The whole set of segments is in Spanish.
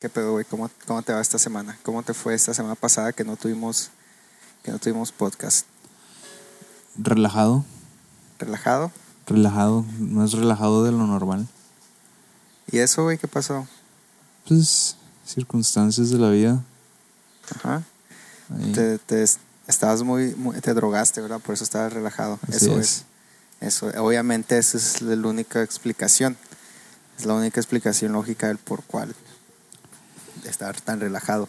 ¿Qué pedo, güey? ¿Cómo, ¿Cómo te va esta semana? ¿Cómo te fue esta semana pasada que no tuvimos, que no tuvimos podcast? Relajado, ¿Relajado? relajado, más relajado de lo normal. ¿Y eso, güey? ¿Qué pasó? Pues circunstancias de la vida. Ajá. Te, te- estabas muy, muy- te drogaste, ¿verdad? Por eso estabas relajado. Así eso es. Eso, obviamente esa es la única explicación. Es la única explicación lógica del por cual estar tan relajado.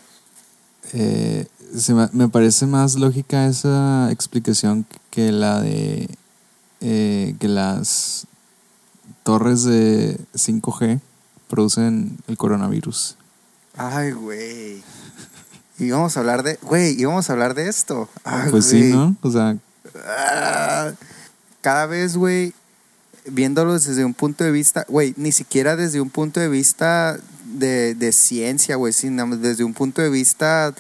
Eh, se me, me parece más lógica esa explicación que la de eh, que las torres de 5G producen el coronavirus. Ay, güey. Íbamos a hablar de, güey, íbamos a hablar de esto. Ay, pues sí. ¿no? O sea, Ah, cada vez, güey, viéndolos desde un punto de vista, güey, ni siquiera desde un punto de vista de, de ciencia, güey, sino desde un punto de vista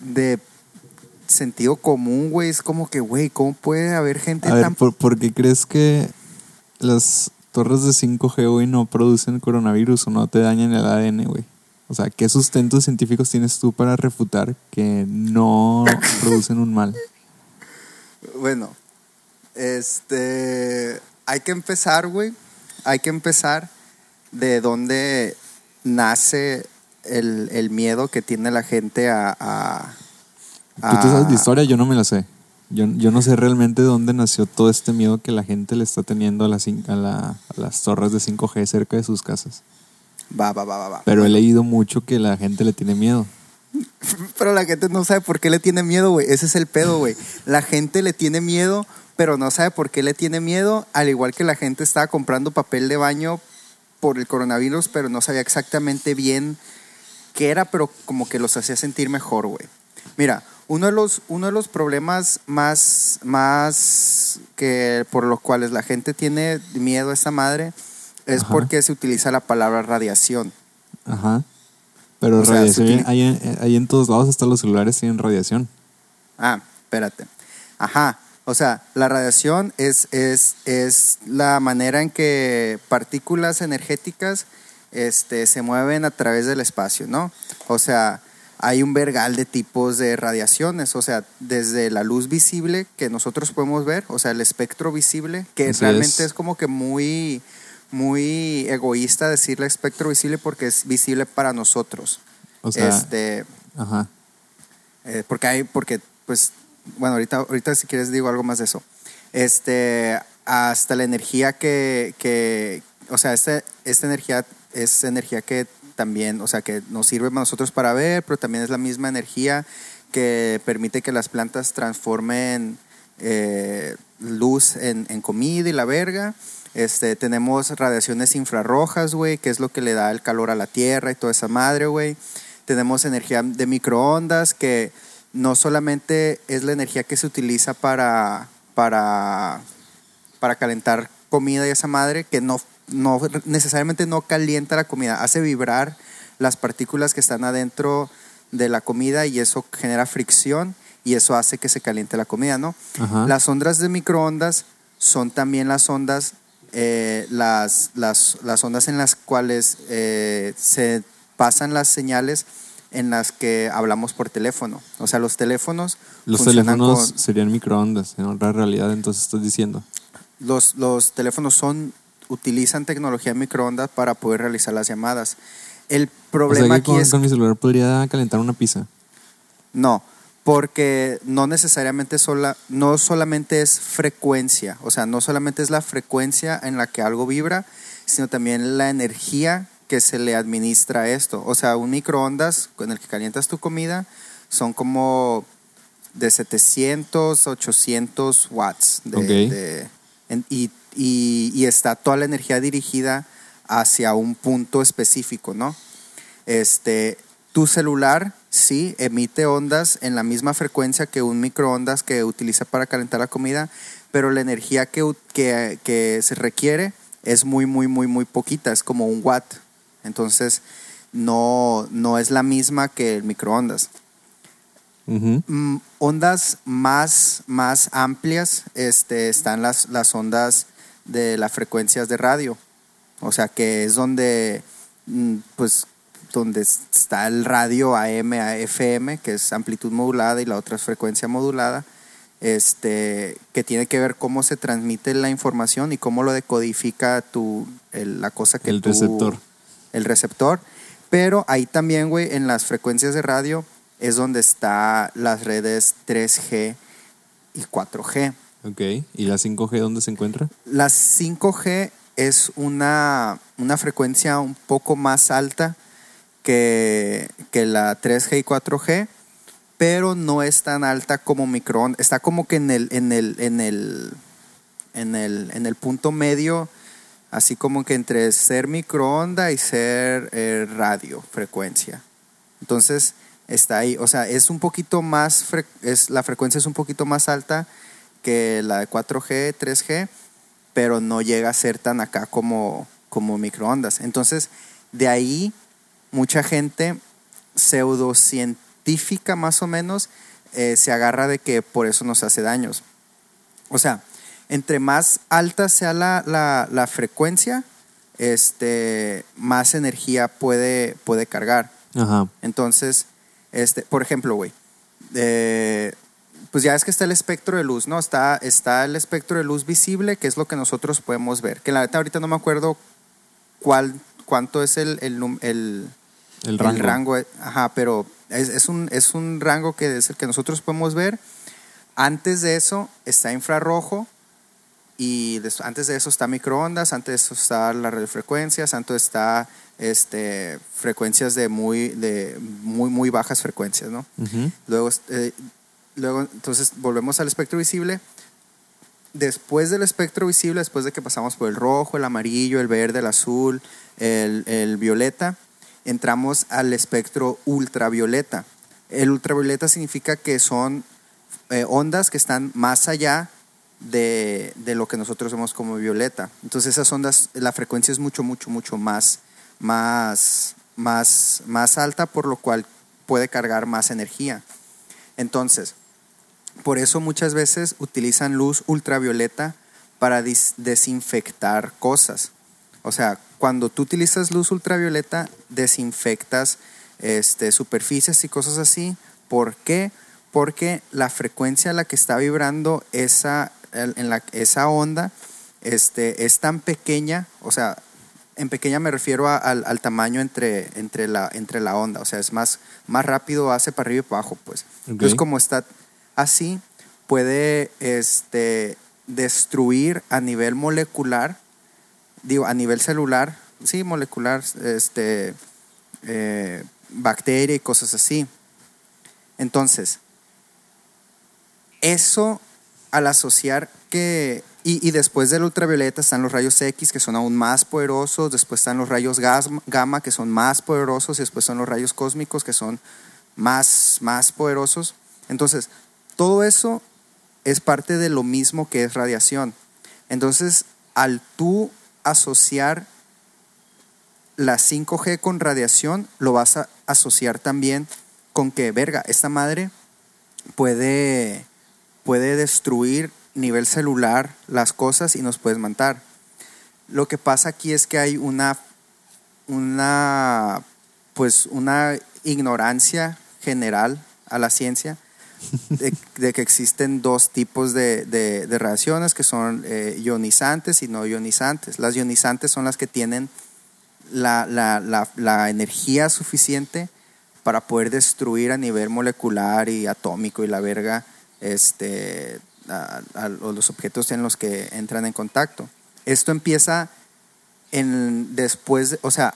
de sentido común, güey, es como que, güey, ¿cómo puede haber gente a ver, tan... ¿por, por qué crees que las torres de 5G, güey, no producen coronavirus o no te dañan el ADN, güey? O sea, ¿qué sustentos científicos tienes tú para refutar que no producen un mal? Bueno, este, hay que empezar, güey, hay que empezar de dónde nace el, el miedo que tiene la gente a... a Tú te sabes a- de historia, yo no me la sé. Yo, yo no sé realmente dónde nació todo este miedo que la gente le está teniendo a las, a, la- a las torres de 5G cerca de sus casas. Va, va, va, va, va. Pero he leído mucho que la gente le tiene miedo. Pero la gente no sabe por qué le tiene miedo, güey. Ese es el pedo, güey. La gente le tiene miedo, pero no sabe por qué le tiene miedo. Al igual que la gente estaba comprando papel de baño por el coronavirus, pero no sabía exactamente bien qué era, pero como que los hacía sentir mejor, güey. Mira, uno de los, uno de los problemas más, más que por los cuales la gente tiene miedo a esta madre es Ajá. porque se utiliza la palabra radiación. Ajá. Pero O sea, radiación se tiene- hay, en, hay en todos lados, hasta los celulares tienen radiación. Ah, espérate. Ajá. O sea, la radiación es, es, es la manera en que partículas energéticas este, se mueven a través del espacio, ¿no? O sea, hay un vergal de tipos de radiaciones, o sea, desde la luz visible que nosotros podemos ver, o sea, el espectro visible, que Así realmente es. es. como que muy, muy egoísta decirle espectro visible porque es visible para nosotros. O sea, este, ajá. eh, porque hay, porque, pues, bueno, ahorita, ahorita si quieres digo algo más de eso. Este, hasta la energía que, que o sea, este, esta energía es energía que también, o sea, que nos sirve a nosotros para ver, pero también es la misma energía que permite que las plantas transformen eh, luz en, en comida y la verga. Este, tenemos radiaciones infrarrojas, güey, que es lo que le da el calor a la tierra y toda esa madre, güey. Tenemos energía de microondas, que no solamente es la energía que se utiliza para, para, para calentar comida y esa madre, que no, no necesariamente no calienta la comida, hace vibrar las partículas que están adentro de la comida y eso genera fricción y eso hace que se caliente la comida, ¿no? Ajá. Las ondas de microondas son también las ondas, eh, las, las, las ondas en las cuales eh, se pasan las señales en las que hablamos por teléfono. O sea, los teléfonos Los teléfonos con- serían microondas, en otra realidad, entonces estás diciendo. los, los teléfonos son utilizan tecnología de microondas para poder realizar las llamadas. El O sea problema que aquí con, es con mi celular podría calentar una pizza. No, porque no necesariamente sola, no solamente es frecuencia, o sea, no solamente es la frecuencia en la que algo vibra, sino también la energía que se le administra esto. O sea, un microondas con el que calientas tu comida son como de 700, 800 watts. De, Ok. de- en- y, y- y está toda la energía dirigida hacia un punto específico, ¿no? Este, tu celular sí emite ondas en la misma frecuencia que un microondas que utiliza para calentar la comida, pero la energía que, que se requiere es muy, muy, muy, muy poquita, es como un watt. Entonces, no, no es la misma que el microondas. Mm, ondas más, más amplias este, están las, las ondas de las frecuencias de radio. O sea, que es donde, mm, pues, donde está el radio AM a FM, que es amplitud modulada y la otra es frecuencia modulada, este, que tiene que ver cómo se transmite la información y cómo lo decodifica tu, el- la cosa que El tú- receptor. El receptor. Pero ahí también, güey, en las frecuencias de radio es donde está las redes 3G y 4G. Ok. ¿Y la 5G dónde se encuentra? La 5G es una, una frecuencia un poco más alta que, que la 3G y 4G, pero no es tan alta como microondas. Está como que en el, en el, en el, en el, en el punto medio, así como que entre ser microonda y ser eh, radio frecuencia. Entonces está ahí, o sea, es un poquito más, es, la frecuencia es un poquito más alta que la de 4G, 3G, pero no llega a ser tan acá como, como microondas. Entonces, de ahí mucha gente pseudocientífica más o menos eh, se agarra de que por eso nos hace daños. O sea, entre más alta sea la, la- la frecuencia, este, más energía puede, puede cargar. Ajá. Entonces, este, por ejemplo, güey, eh, pues ya es que está el espectro de luz, ¿no? Está, está el espectro de luz visible, que es lo que nosotros podemos ver. Que la neta ahorita no me acuerdo cuál, cuánto es el, el, el, El rango. el rango, eh, ajá, pero es, es un, es un rango que es el que nosotros podemos ver. Antes de eso está infrarrojo y antes de eso está microondas, antes de eso está las radiofrecuencias, antes está este, frecuencias de muy, de muy, muy bajas frecuencias, ¿no? Ujú. Luego, eh, luego, entonces volvemos al espectro visible. Después del espectro visible, después de que pasamos por el rojo, el amarillo, el verde, el azul, el, el violeta, entramos al espectro ultravioleta. El ultravioleta significa que son eh, ondas que están más allá de, de lo que nosotros vemos como violeta. Entonces esas ondas, la frecuencia es mucho, mucho, mucho más, más, más, más alta, por lo cual puede cargar más energía. Entonces, por eso muchas veces utilizan luz ultravioleta para desinfectar cosas. O sea, cuando tú utilizas luz ultravioleta, desinfectas este, superficies y cosas así. ¿Por qué? Porque la frecuencia a la que está vibrando esa, en la, esa onda este, es tan pequeña, o sea, en pequeña me refiero a- al, al tamaño entre, entre, la, entre la onda, o sea, es más, más rápido, hace para arriba y para abajo, pues. Entonces, como está así, puede este, destruir a nivel molecular, digo, a nivel celular, sí, molecular, este, eh, bacteria y cosas así. Entonces, eso al asociar que, y, después del ultravioleta están los rayos X que son aún más poderosos, después están los rayos gamma que son más poderosos y después son los rayos cósmicos que son más, más poderosos. Entonces, todo eso es parte de lo mismo que es radiación. Entonces, al tú asociar la 5G con radiación, lo vas a asociar también con que, verga, esta madre puede, puede destruir nivel celular las cosas y nos puedes matar. Lo que pasa aquí es que hay una, una, pues una ignorancia general a la ciencia de, de que existen dos tipos de, de- de radiaciones que son eh, ionizantes y no ionizantes. Las ionizantes son las que tienen la, la- la- la energía suficiente para poder destruir a nivel molecular y atómico y la verga este, a, a los objetos en los que entran en contacto. Esto empieza en después, de- o sea,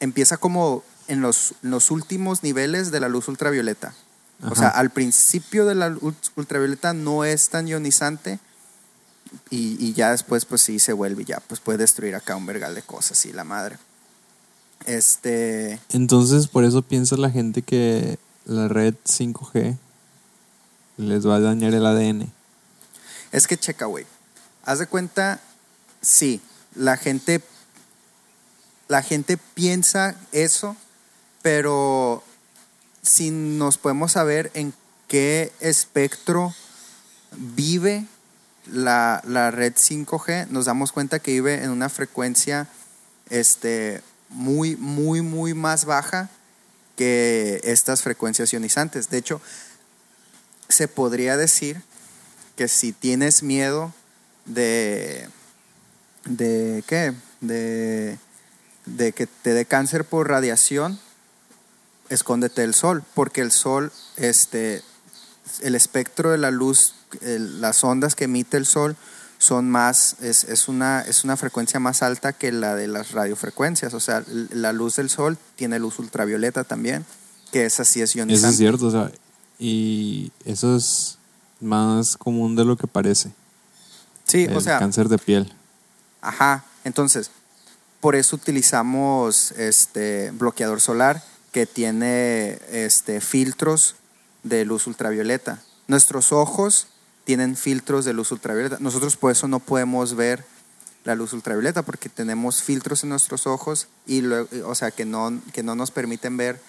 empieza como en los, los últimos niveles de la luz ultravioleta. O sea, al principio de la luz ultravioleta no es tan ionizante y, y ya después pues sí se vuelve y ya pues puede destruir acá un vergal de cosas y la madre. Este, Entonces, por eso piensa la gente que la red 5G les va a dañar el ADN. es que checa, güey. Haz de cuenta, sí, la gente la gente piensa eso, pero si nos podemos saber en qué espectro vive la, la red 5G, nos damos cuenta que vive en una frecuencia este, muy, muy, muy más baja que estas frecuencias ionizantes. De hecho, se podría decir que si tienes miedo de, de qué, de, de que te dé cáncer por radiación, escóndete del sol, porque el sol, este, el espectro de la luz, las ondas que emite el sol son más, es, es, una, es una frecuencia más alta que la de las radiofrecuencias. O sea, la luz del sol tiene luz ultravioleta también, que esa sí es ionizante. Eso es cierto, o sea, y eso es más común de lo que parece. Sí, el o sea. Cáncer de piel. Ajá, entonces, por eso utilizamos este bloqueador solar que tiene este, filtros de luz ultravioleta. Nuestros ojos tienen filtros de luz ultravioleta. Nosotros por eso no podemos ver la luz ultravioleta porque tenemos filtros en nuestros ojos y luego, o sea, que no, que no nos permiten ver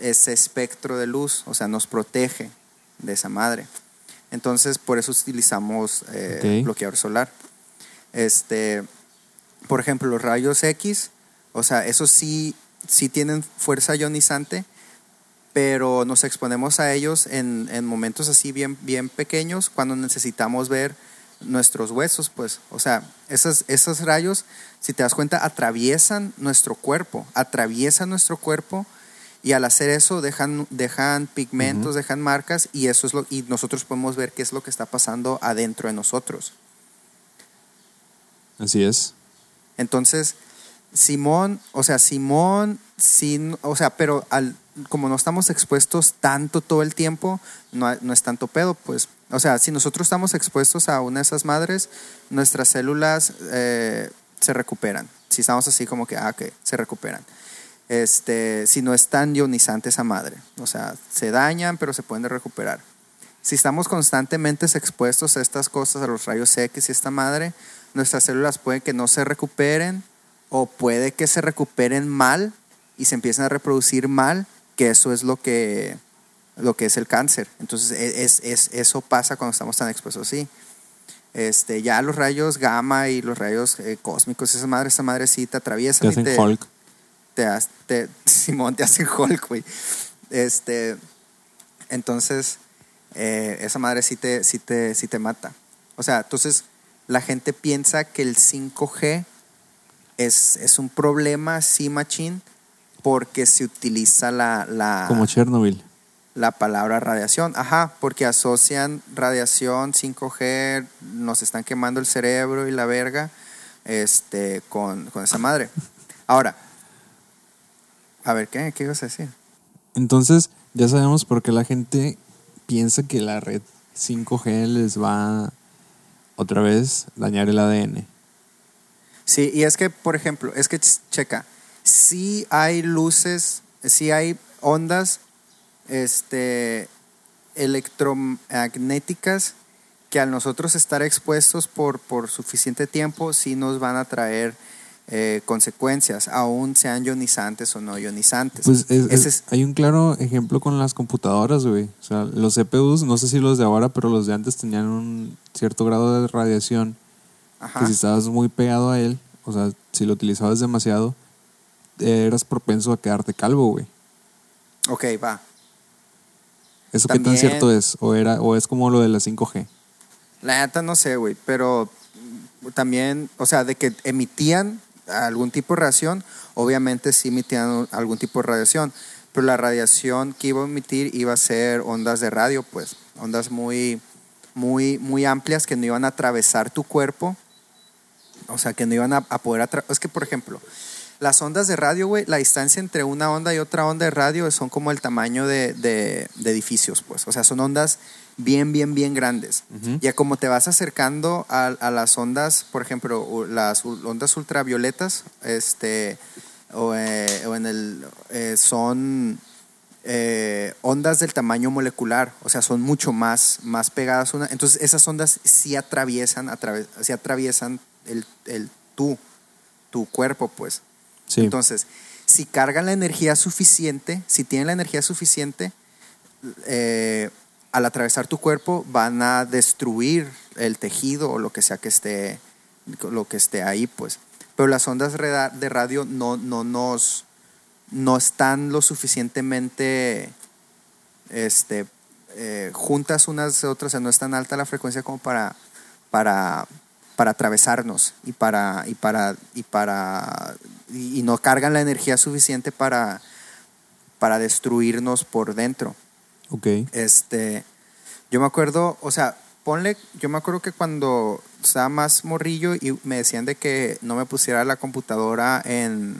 ese espectro de luz, o sea, nos protege de esa madre. Entonces, por eso utilizamos eh, bloqueador solar. Este, por ejemplo, los rayos X, o sea, esos sí, sí tienen fuerza ionizante, pero nos exponemos a ellos en, en momentos así bien, bien pequeños cuando necesitamos ver nuestros huesos, pues, o sea, esos, esos rayos, si te das cuenta, atraviesan nuestro cuerpo, atraviesan nuestro cuerpo y al hacer eso dejan, dejan pigmentos, dejan marcas y eso es lo y nosotros podemos ver qué es lo que está pasando adentro de nosotros. Así es. Entonces, Simón, o sea, Simón, sin, o sea, pero al, como no estamos expuestos tanto todo el tiempo, no, no es tanto pedo, pues. O sea, si nosotros estamos expuestos a una de esas madres, nuestras células eh, se recuperan. Si estamos así como que, ah, que se recuperan. Este, si no es tan ionizante esa madre. O sea, se dañan, pero se pueden recuperar. Si estamos constantemente expuestos a estas cosas, a los rayos X y esta madre, nuestras células pueden que no se recuperen o puede que se recuperen mal y se empiecen a reproducir mal, que eso es lo que, lo que es el cáncer. Entonces, e, es, es- eso pasa cuando estamos tan expuestos así. Este, ya los rayos gamma y los rayos eh, cósmicos, esa madre, esa madre sí te atraviesan Te y hacen Hulk. Te, te- Simón te hace Hulk, güey. Este, entonces, eh, esa madre sí te, sí, te, sí te mata. O sea, entonces la gente piensa que el 5G es, es un problema, sí, machín, porque se utiliza la, la, Como Chernobyl. la palabra radiación. Ajá, porque asocian radiación, 5G, nos están quemando el cerebro y la verga este, con, con esa madre. Ahora, a ver, ¿qué? ¿Qué ibas a decir? Entonces, ya sabemos por qué la gente piensa que la red 5G les va otra vez dañar el ADN. Sí, y es que, por ejemplo, es que, ch- checa, sí hay luces, sí hay ondas este, electromagnéticas que al nosotros estar expuestos por, por suficiente tiempo, sí nos van a traer eh, consecuencias, aún sean ionizantes o no ionizantes. Pues es- Ese es- es- hay un claro ejemplo con las computadoras, güey. O sea, los CPUs, no sé si los de ahora, pero los de antes tenían un cierto grado de radiación ajá. que si estabas muy pegado a él, o sea, si lo utilizabas demasiado, eras propenso a quedarte calvo, güey. Ok, va. ¿Eso qué tan cierto es? ¿O, era, ¿O es como lo de la 5G? La neta no sé, güey, pero también, o sea, de que emitían algún tipo de radiación, obviamente sí emitían algún tipo de radiación, pero la radiación que iba a emitir iba a ser ondas de radio, pues, ondas muy, muy, muy amplias que no iban a atravesar tu cuerpo, o sea, que no iban a, a poder atravesar. Es que, por ejemplo, las ondas de radio, güey, la distancia entre una onda y otra onda de radio son como el tamaño de, de- de edificios, pues. O sea, son ondas bien, bien, bien grandes. Ya como te vas acercando a, a las ondas, por ejemplo, las ondas ultravioletas, este, o, eh, o en el, eh, son eh, ondas del tamaño molecular, o sea, son mucho más, más pegadas una. Entonces, esas ondas sí atraviesan, atraves- sí atraviesan el, el tú, tu cuerpo, pues. Entonces, si cargan la energía suficiente, si tienen la energía suficiente, eh, al atravesar tu cuerpo van a destruir el tejido o lo que sea que esté, lo que esté ahí, pues. pero las ondas de radio no, no nos no están lo suficientemente este, eh, juntas unas de otras, o sea, no es tan alta la frecuencia como para, para, para atravesarnos y para, y para, y para, y, y no cargan la energía suficiente para, para destruirnos por dentro. Ok. Este, yo me acuerdo, o sea, ponle, yo me acuerdo que cuando estaba más morrillo y me decían de que no me pusiera la computadora en,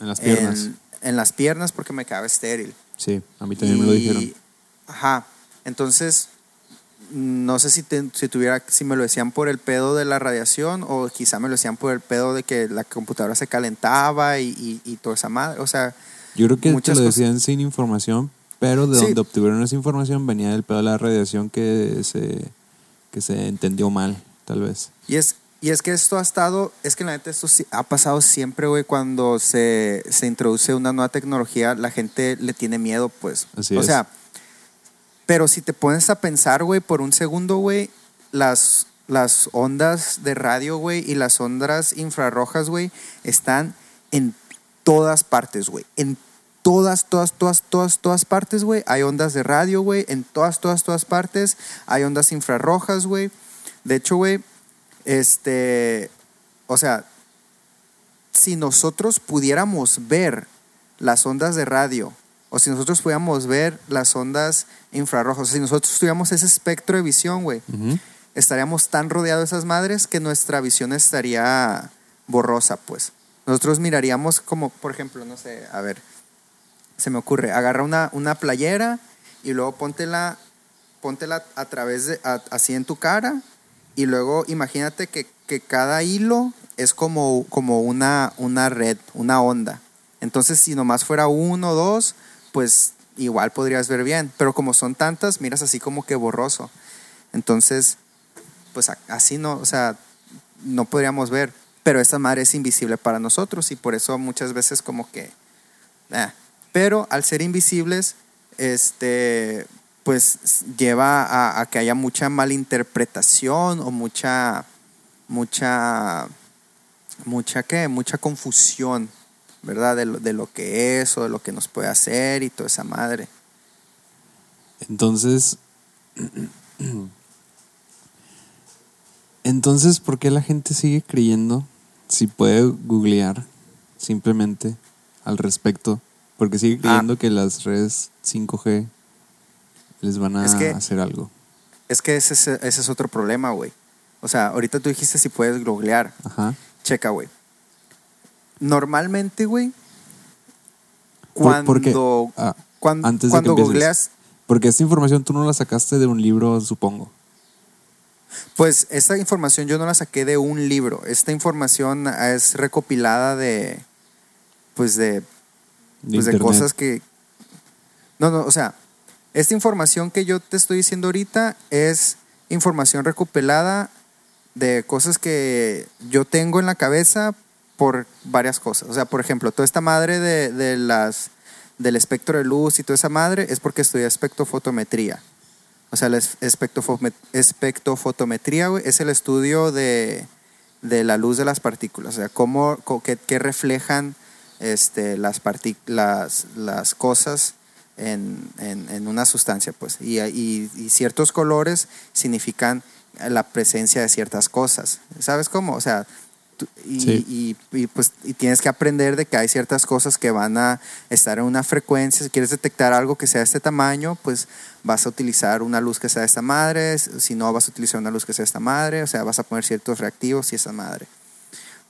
En las piernas. en, en las piernas porque me quedaba estéril. Sí, a mí también me lo Y- dijeron. Ajá. Entonces, no sé si, te- si tuviera, si me lo decían por el pedo de la radiación o quizá me lo decían por el pedo de que la computadora se calentaba y, y, y toda esa madre. O sea, Yo creo que te lo cosas. decían sin información, pero de Sí. donde obtuvieron esa información venía del pedo de la radiación que se, que se entendió mal, tal vez. Y es, y es que esto ha estado, es que la neta esto ha pasado siempre, güey, cuando se, se introduce una nueva tecnología, la gente le tiene miedo, pues. Así o es. sea, pero si te pones a pensar, güey, por un segundo, güey, las, las ondas de radio, güey, y las ondas infrarrojas, güey, están en todas partes, güey. En todas, todas, todas, todas, todas partes, güey. Hay ondas de radio, güey. En todas, todas, todas partes. Hay ondas infrarrojas, güey. De hecho, güey, este, o sea, si nosotros pudiéramos ver las ondas de radio, o si nosotros pudiéramos ver las ondas infrarrojas, o sea, si nosotros tuviéramos ese espectro de visión, güey, estaríamos tan rodeados de esas madres que nuestra visión estaría borrosa, pues. Nosotros miraríamos como, por ejemplo, no sé, a ver, se me ocurre, agarra una, una playera y luego póntela, póntela a través de, a- así en tu cara y luego imagínate que, que cada hilo es como, como una, una red, una onda. Entonces, si nomás fuera uno o dos, pues igual podrías ver bien. Pero como son tantas, miras así como que borroso. Entonces, pues así no, o sea, no podríamos ver. Pero esta madre es invisible para nosotros y por eso muchas veces como que... eh. Pero al ser invisibles, este, pues lleva a, a que haya mucha malinterpretación o mucha, mucha, mucha qué, mucha confusión, ¿verdad? De lo, de lo que es o de lo que nos puede hacer y toda esa madre. Entonces, entonces, ¿por qué la gente sigue creyendo si puede googlear simplemente al respecto? Porque sigue creyendo que las redes 5G les van a Ah. Es que- hacer algo. Es que ese, es- ese es otro problema, güey. O sea, ahorita tú dijiste si puedes googlear. Ajá. Checa, güey. Normalmente, güey, cuando, porque- ah, antes de cuando que googleas, Porque esta información tú no la sacaste de un libro, supongo. pues esta información yo no la saqué de un libro. Esta información es recopilada de, pues de, pues de cosas que... No, no, o sea, esta información que yo te estoy diciendo ahorita es información recopilada de cosas que yo tengo en la cabeza por varias cosas. O sea, por ejemplo, toda esta madre de, de las del espectro de luz y toda esa madre es porque estudié espectrofotometría. O sea, la espectrofotometría güey, es el estudio de, de la luz de las partículas. O sea, cómo, qué, qué reflejan este, las, las, las cosas en, en- en una sustancia. Pues. Y, y- y ciertos colores significan la presencia de ciertas cosas. ¿Sabes cómo? O sea, y, Sí. y- y, pues, y tienes que aprender de que hay ciertas cosas que van a estar en una frecuencia. Si quieres detectar algo que sea de este tamaño, pues vas a utilizar una luz que sea de esta madre. Si no, vas a utilizar una luz que sea de esta madre. O sea, vas a poner ciertos reactivos y esa madre.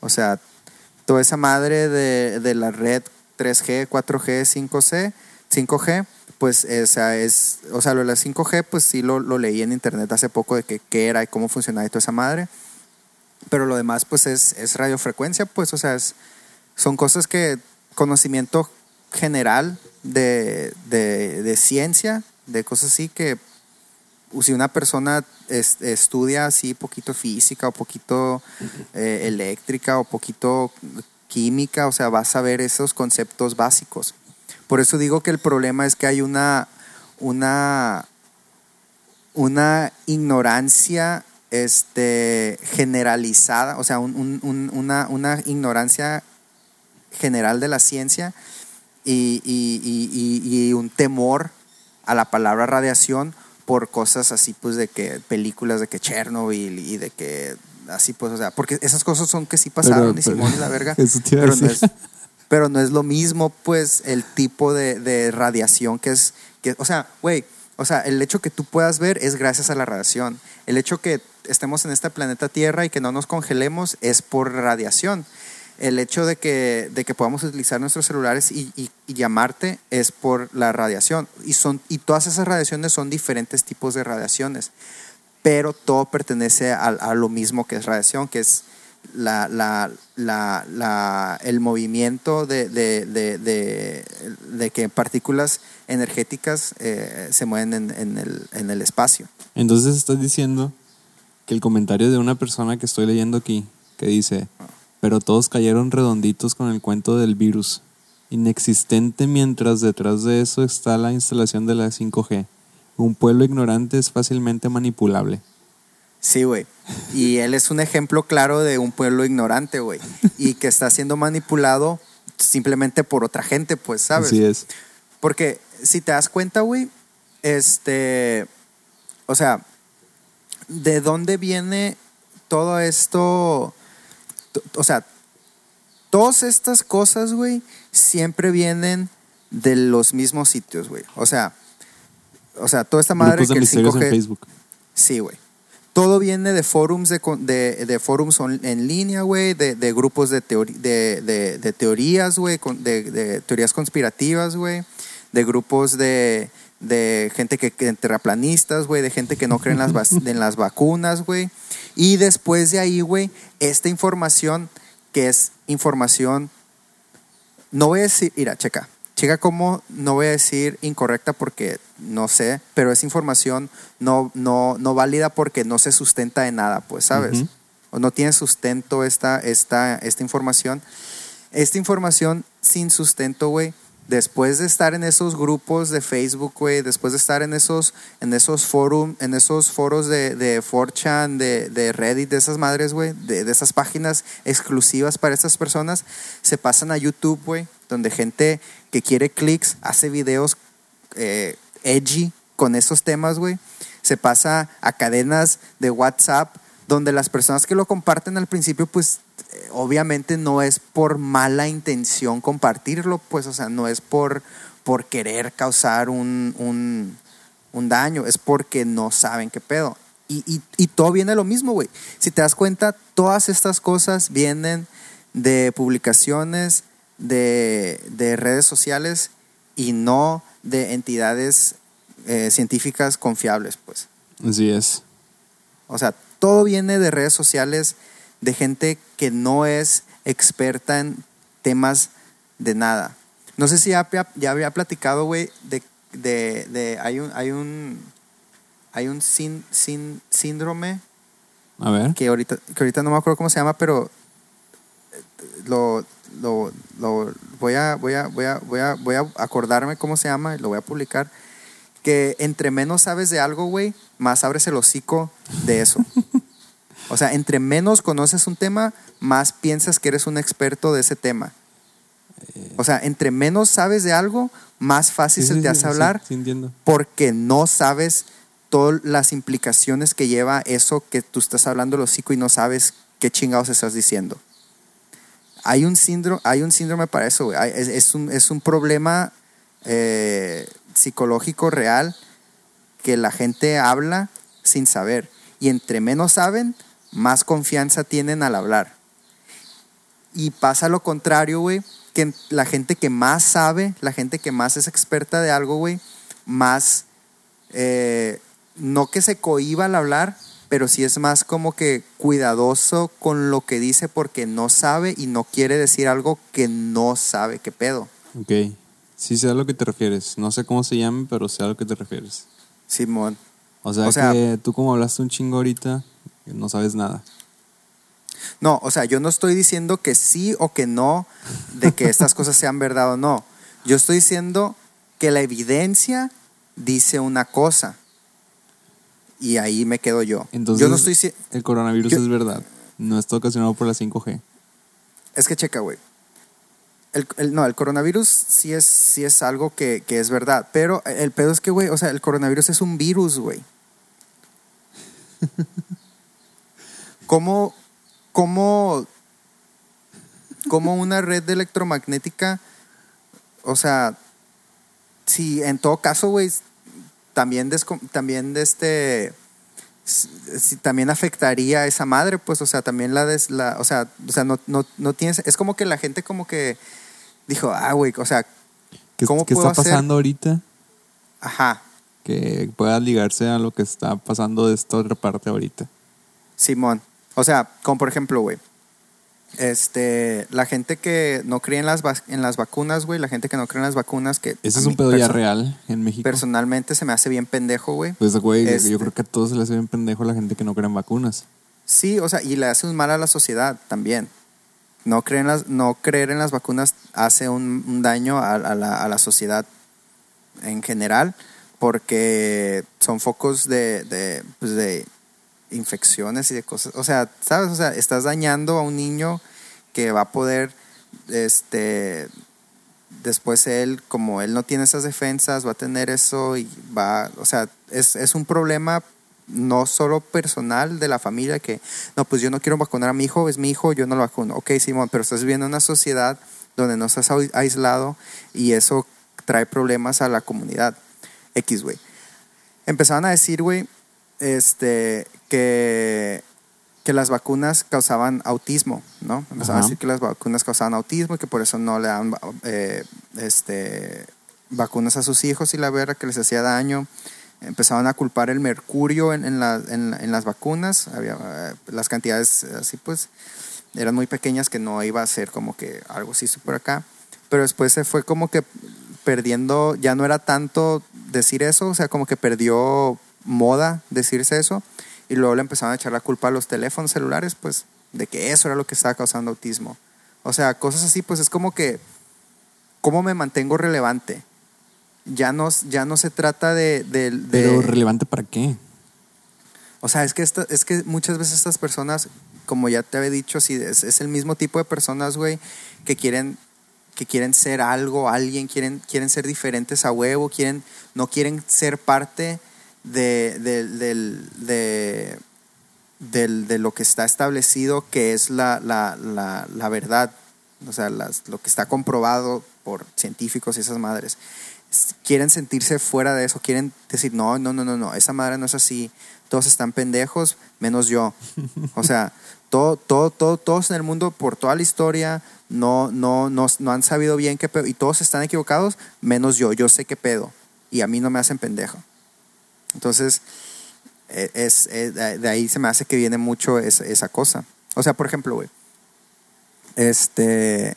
O sea, toda esa madre de, de la red 3G, 4G, 5C, 5G, pues esa es, o sea, lo de la 5G, pues sí lo, lo leí en internet hace poco de que, qué era y cómo funcionaba y toda esa madre. Pero lo demás, pues es, es radiofrecuencia, pues, o sea, es, son cosas que, conocimiento general de, de, ciencia, de cosas así que si una persona es- estudia así poquito física o poquito eh, eléctrica o poquito química, o sea, va a saber esos conceptos básicos. Por eso digo que el problema es que hay una, una, una ignorancia este, generalizada, o sea, un- un- una, una ignorancia general de la ciencia y, y- y- y- un temor a la palabra radiación por cosas así, pues de que películas de que Chernobyl y de que así, pues, o sea, porque esas cosas son que sí pasaron Pero- y Simón y la verga. Pero, no es, pero no es lo mismo, pues, el tipo de, de radiación que es, que, o sea, güey, o sea, el hecho que tú puedas ver es gracias a la radiación. El hecho que estemos en este planeta Tierra y que no nos congelemos es por radiación. El hecho de que, de que podamos utilizar nuestros celulares y, y- llamarte es por la radiación. Y, son, y todas esas radiaciones son diferentes tipos de radiaciones pero todo pertenece a, a lo mismo que es radiación, que es la, la- la- la- el movimiento de, de- de- de- que partículas energéticas eh, se mueven en, en el, en el espacio. Entonces estás diciendo que el comentario de una persona que estoy leyendo aquí, que dice, pero todos cayeron redonditos con el cuento del virus, inexistente mientras detrás de eso está la instalación de la 5G. Un pueblo ignorante es fácilmente manipulable. Sí, güey. Y él es un ejemplo claro de un pueblo ignorante, güey. Y que está siendo manipulado simplemente por otra gente, pues, ¿sabes? Así es. Porque si te das cuenta, güey, este, o sea, ¿de dónde viene todo esto? O sea, todas estas cosas, güey, siempre vienen de los mismos sitios, güey. O sea, o sea, toda esta madre Grupos de que el misterios 5G... en Facebook. Sí, güey. Todo viene de forums de, de, de forums en línea, güey, de, de grupos de, teori- de, de- de teorías, güey, de, de teorías conspirativas, güey, de grupos de, de gente que, que terraplanistas, güey, de gente que no cree en las, en las vacunas, güey. Y después de ahí, güey, esta información que es información, no voy a decir, mira, checa, checa cómo, no voy a decir incorrecta porque no sé, pero es información no, no, no válida porque no se sustenta de nada, pues, ¿sabes? O no tiene sustento esta, esta, esta información. Esta información sin sustento, güey, después de estar en esos grupos de Facebook, güey, después de estar en esos, en esos forum, en esos foros de, de 4chan, de, de Reddit, de esas madres, güey, de, de esas páginas exclusivas para estas personas, se pasan a YouTube, güey, donde gente que quiere clics hace videos eh, edgy con esos temas, güey. Se pasa a cadenas de WhatsApp donde las personas que lo comparten al principio, pues eh, obviamente no es por mala intención compartirlo, pues, o sea, no es por, por querer causar un, un, un daño, es porque no saben qué pedo. Y, y, y todo viene lo mismo, güey. Si te das cuenta, todas estas cosas vienen de publicaciones, de, de redes sociales y no de entidades eh, científicas confiables, pues. Así es. O sea, todo viene de redes sociales, de gente que no es experta en temas de nada. No sé si ya, había- ya había platicado, güey, de, de, de- hay un, hay un, hay un sin, sin- síndrome A ver. que ahorita, que ahorita no me acuerdo cómo se llama, pero eh, lo, lo, lo- voy a, voy a, voy a, voy a, voy a acordarme cómo se llama y lo voy a publicar. Que entre menos sabes de algo, güey, más abres el hocico de eso. O sea, entre menos conoces un tema, más piensas que eres un experto de ese tema. O sea, entre menos sabes de algo, más fácil Sí, se sí, te hace sí, hablar porque no sabes todas las implicaciones que lleva eso que tú estás hablando el hocico y no sabes qué chingados estás diciendo. Hay un síndrome, hay un síndrome para eso, güey. Es un, es un problema eh, psicológico real que la gente habla sin saber. Y entre menos saben, más confianza tienen al hablar. Y pasa lo contrario, güey, que la gente que más sabe, la gente que más es experta de algo, güey, más, eh, no que se cohiba al hablar, pero sí es más como que cuidadoso con lo que dice porque no sabe y no quiere decir algo que no sabe qué pedo. Ok. Sí sé a lo que te refieres. No sé cómo se llama, pero sé a lo que te refieres. Simón. O sea, O sea- que tú como hablaste un chingo ahorita, no sabes nada. No, o sea, yo no estoy diciendo que sí o que no de que estas cosas sean verdad o no. Yo estoy diciendo que la evidencia dice una cosa y ahí me quedo yo. Entonces, yo no estoy... si- el coronavirus yo- es verdad. No está ocasionado por la 5G. Es que checa, güey. El, el- no, el coronavirus sí es, sí es algo que, que es verdad. Pero el pedo es que, güey, o sea, el coronavirus es un virus, güey. ¿Cómo, cómo, cómo una red de electromagnética, o sea, si en todo caso, güey, también, también de este si también afectaría a esa madre, pues, o sea, también la des, la, o sea, o sea, no, no, no tienes, es como que la gente como que dijo, ah, güey, o sea, ¿Qué, ¿Cómo qué puedo está hacer? pasando ahorita? ajá, Que pueda ligarse a lo que está pasando de esta otra parte ahorita. Simón. O sea, como por ejemplo, güey, este, la gente que no cree en las, en las vacunas, güey, la gente que no cree en las vacunas, que Ese es un pedo ya real en México. personalmente se me hace bien pendejo, güey. Pues, güey, Este- yo creo que a todos se les hace bien pendejo a la gente que no cree en vacunas. Sí, o sea, y le hace un mal a la sociedad también. No creer en las, no creer en las vacunas hace un, un daño a, a la, a la sociedad en general porque son focos de, de, pues, de infecciones y de cosas. O sea, ¿sabes? O sea, estás dañando a un niño que va a poder, este, después él, como él no tiene esas defensas, va a tener eso y va, o sea, es, es un problema no solo personal de la familia que, no, pues yo no quiero vacunar a mi hijo, es mi hijo, yo no lo vacuno. Ok, Simón, pero estás viviendo en una sociedad donde no estás ai- aislado y eso trae problemas a la comunidad. X, güey. Empezaban a decir, güey, este, que, que las vacunas causaban autismo, ¿no? Empezaban a decir que las vacunas causaban autismo y que por eso no le dan eh, este, vacunas a sus hijos y la verga que les hacía daño. Empezaban a culpar el mercurio en, en, la- en en las vacunas. Había, eh, las cantidades así, pues, eran muy pequeñas que no iba a ser como que algo así súper acá. Pero después se fue como que perdiendo, ya no era tanto decir eso, o sea, como que perdió moda decirse eso. Y luego le empezaron a echar la culpa a los teléfonos celulares, pues, de que eso era lo que estaba causando autismo. O sea, cosas así, pues es como que, ¿cómo me mantengo relevante? Ya no, ya no se trata de... de- de- Pero relevante para qué? o sea, es que, esta- es que muchas veces estas personas, como ya te había dicho, sí, es, es el mismo tipo de personas, güey, que quieren, que quieren ser algo, alguien, quieren, quieren ser diferentes a huevo, quieren, no quieren ser parte de, de- de, lo que está establecido, que es la, la, la, verdad, o sea, las- lo que está comprobado por científicos y esas madres quieren sentirse fuera de eso, quieren decir, no, no, no, no, no, esa madre no es así, todos están pendejos, menos yo. O sea, todo, todo, todo, todos en el mundo, por toda la historia, no, no, no, no han sabido bien qué pedo, y todos están equivocados, menos yo, yo sé qué pedo, y a mí no me hacen pendejo. Entonces, eh, es, eh, de ahí se me hace que viene mucho esa, esa cosa. O sea, por ejemplo, güey, este...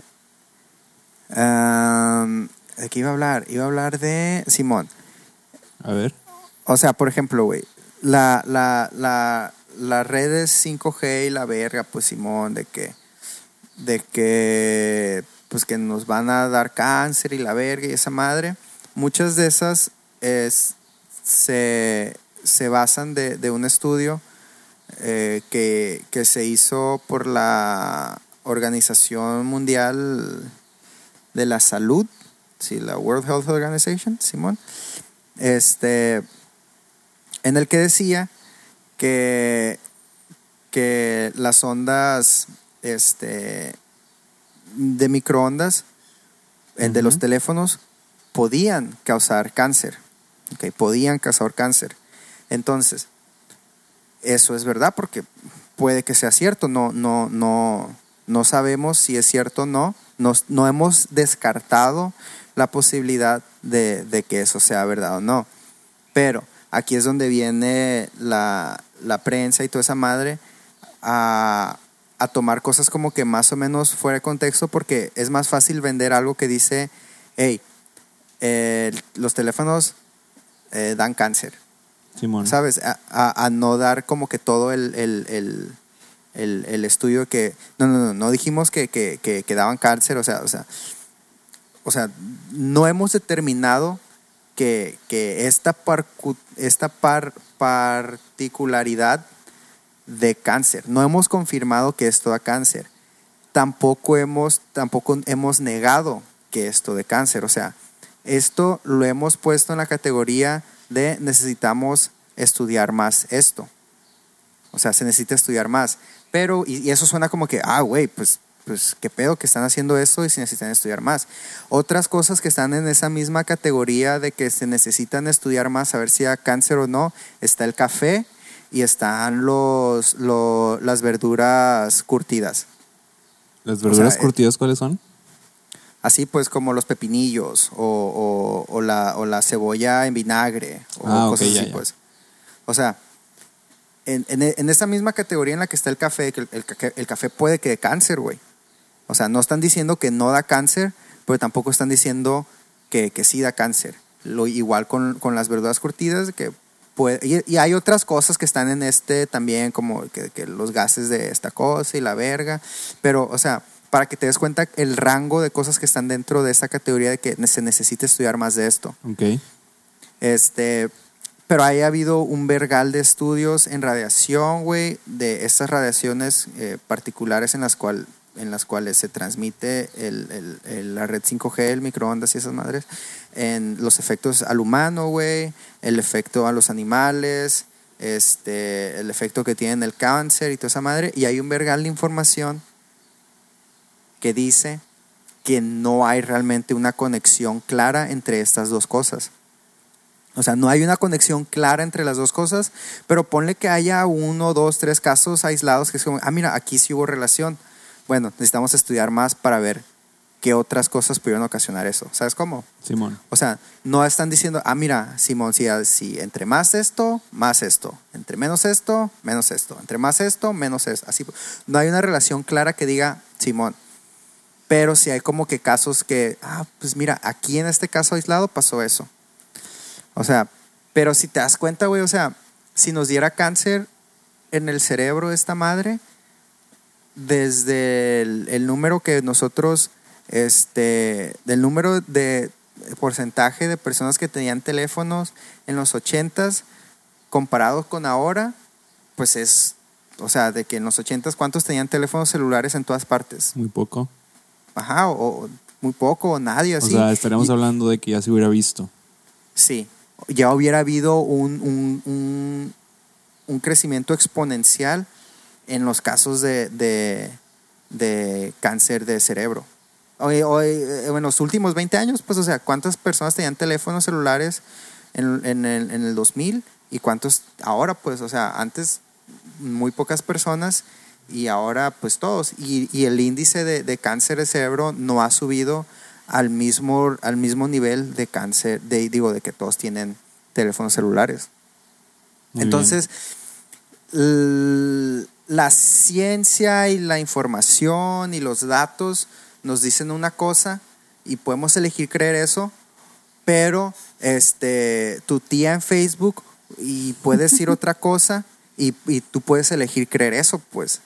am, ¿De qué iba a hablar? Iba a hablar de Simón. A ver. O sea, por ejemplo, güey, la, la, la, las redes 5G y la verga, pues Simón, de que, de que, pues que nos van a dar cáncer y la verga y esa madre, muchas de esas es, se, se basan de, de un estudio eh, que, que se hizo por la Organización Mundial de la Salud, sí, la World Health Organization, Simón, este, en el que decía que, que las ondas este, de microondas eh, de los teléfonos podían causar cáncer, ok, podían causar cáncer. Entonces, eso es verdad porque puede que sea cierto, no, no, no, no sabemos si es cierto o no, Nos- no hemos descartado la posibilidad de, de que eso sea verdad o no. Pero aquí es donde viene la, la prensa y toda esa madre a, a tomar cosas como que más o menos fuera de contexto porque es más fácil vender algo que dice, hey, eh, los teléfonos eh, dan cáncer. Simón. ¿sabes? A, a- a no dar como que todo el, el, el, el- el estudio que... No, no, no, no dijimos que, que, que, que daban cáncer, o sea, o sea, o sea, no hemos determinado que, que esta, parcu- esta par- particularidad de cáncer. No hemos confirmado que esto da cáncer. Tampoco hemos, tampoco hemos negado que esto de cáncer. O sea, esto lo hemos puesto en la categoría de necesitamos estudiar más esto. O sea, se necesita estudiar más. Pero, y, y eso suena como que, ah, güey, pues, pues, qué pedo que están haciendo eso y se necesitan estudiar más. Otras cosas que están en esa misma categoría de que se necesitan estudiar más, a ver si da cáncer o no, está el café y están los, lo- las verduras curtidas. ¿Las verduras sea, curtidas cuáles son? Así pues como los pepinillos o, o- o la, o la cebolla en vinagre o Ah, cosas ya, así ya. pues. O sea, en, en, en esa misma categoría en la que está el café, que el, el el café puede que dé cáncer, güey. O sea, no están diciendo que no da cáncer, pero tampoco están diciendo que, que sí da cáncer. Lo, igual con, con las verduras curtidas, que puede, y, y hay otras cosas que están en este también, como que, que los gases de esta cosa y la verga. Pero, o sea, para que te des cuenta el rango de cosas que están dentro de esta categoría de que se necesita estudiar más de esto. Ok. Este, pero ahí ha habido un vergal de estudios en radiación, güey, de estas radiaciones eh, particulares en las, cual, en las cuales se transmite el, el- el- la red 5G, el microondas y esas madres, en los efectos al humano, güey, el efecto a los animales, este, el efecto que tiene el cáncer y toda esa madre. Y hay un vergal de información que dice que no hay realmente una conexión clara entre estas dos cosas. O sea, no hay una conexión clara entre las dos cosas, pero ponle que haya uno, dos, tres casos aislados que es como, ah, mira, aquí sí hubo relación. Bueno, necesitamos estudiar más para ver qué otras cosas pudieron ocasionar eso. ¿Sabes cómo? Simón. O sea, no están diciendo, ah, mira, Simón, si, si entre más esto, más esto. Entre menos esto, menos esto. Entre más esto, menos esto. Así, no hay una relación clara que diga, Simón. Pero sí hay como que casos que, ah, pues mira, aquí en este caso aislado pasó eso. O sea, pero si te das cuenta, güey, o sea, si nos diera cáncer en el cerebro esta madre, desde el, el número que nosotros, este, del número de porcentaje de personas que tenían teléfonos en los ochentas, comparado con ahora, pues es, o sea, de que en los ochentas, ¿cuántos tenían teléfonos celulares en todas partes? Muy poco. Ajá, o, o muy poco, o nadie O así. sea, estaríamos Y- hablando de que ya se hubiera visto. Sí, ya hubiera habido un, un, un- un crecimiento exponencial en los casos de, de, de cáncer de cerebro. Hoy, hoy, eh, en los últimos 20 años, pues, o sea, ¿cuántas personas tenían teléfonos celulares en, en el, en el 2000 y cuántos ahora? Pues, o sea, antes muy pocas personas y ahora pues todos. Y, y el índice de, de cáncer de cerebro no ha subido al mismo, al mismo nivel de cáncer, de, digo, de que todos tienen teléfonos celulares. Muy Entonces, la ciencia y la información y los datos nos dicen una cosa y podemos elegir creer eso, pero este, tu tía en Facebook y puede decir otra cosa y, y tú puedes elegir creer eso, pues.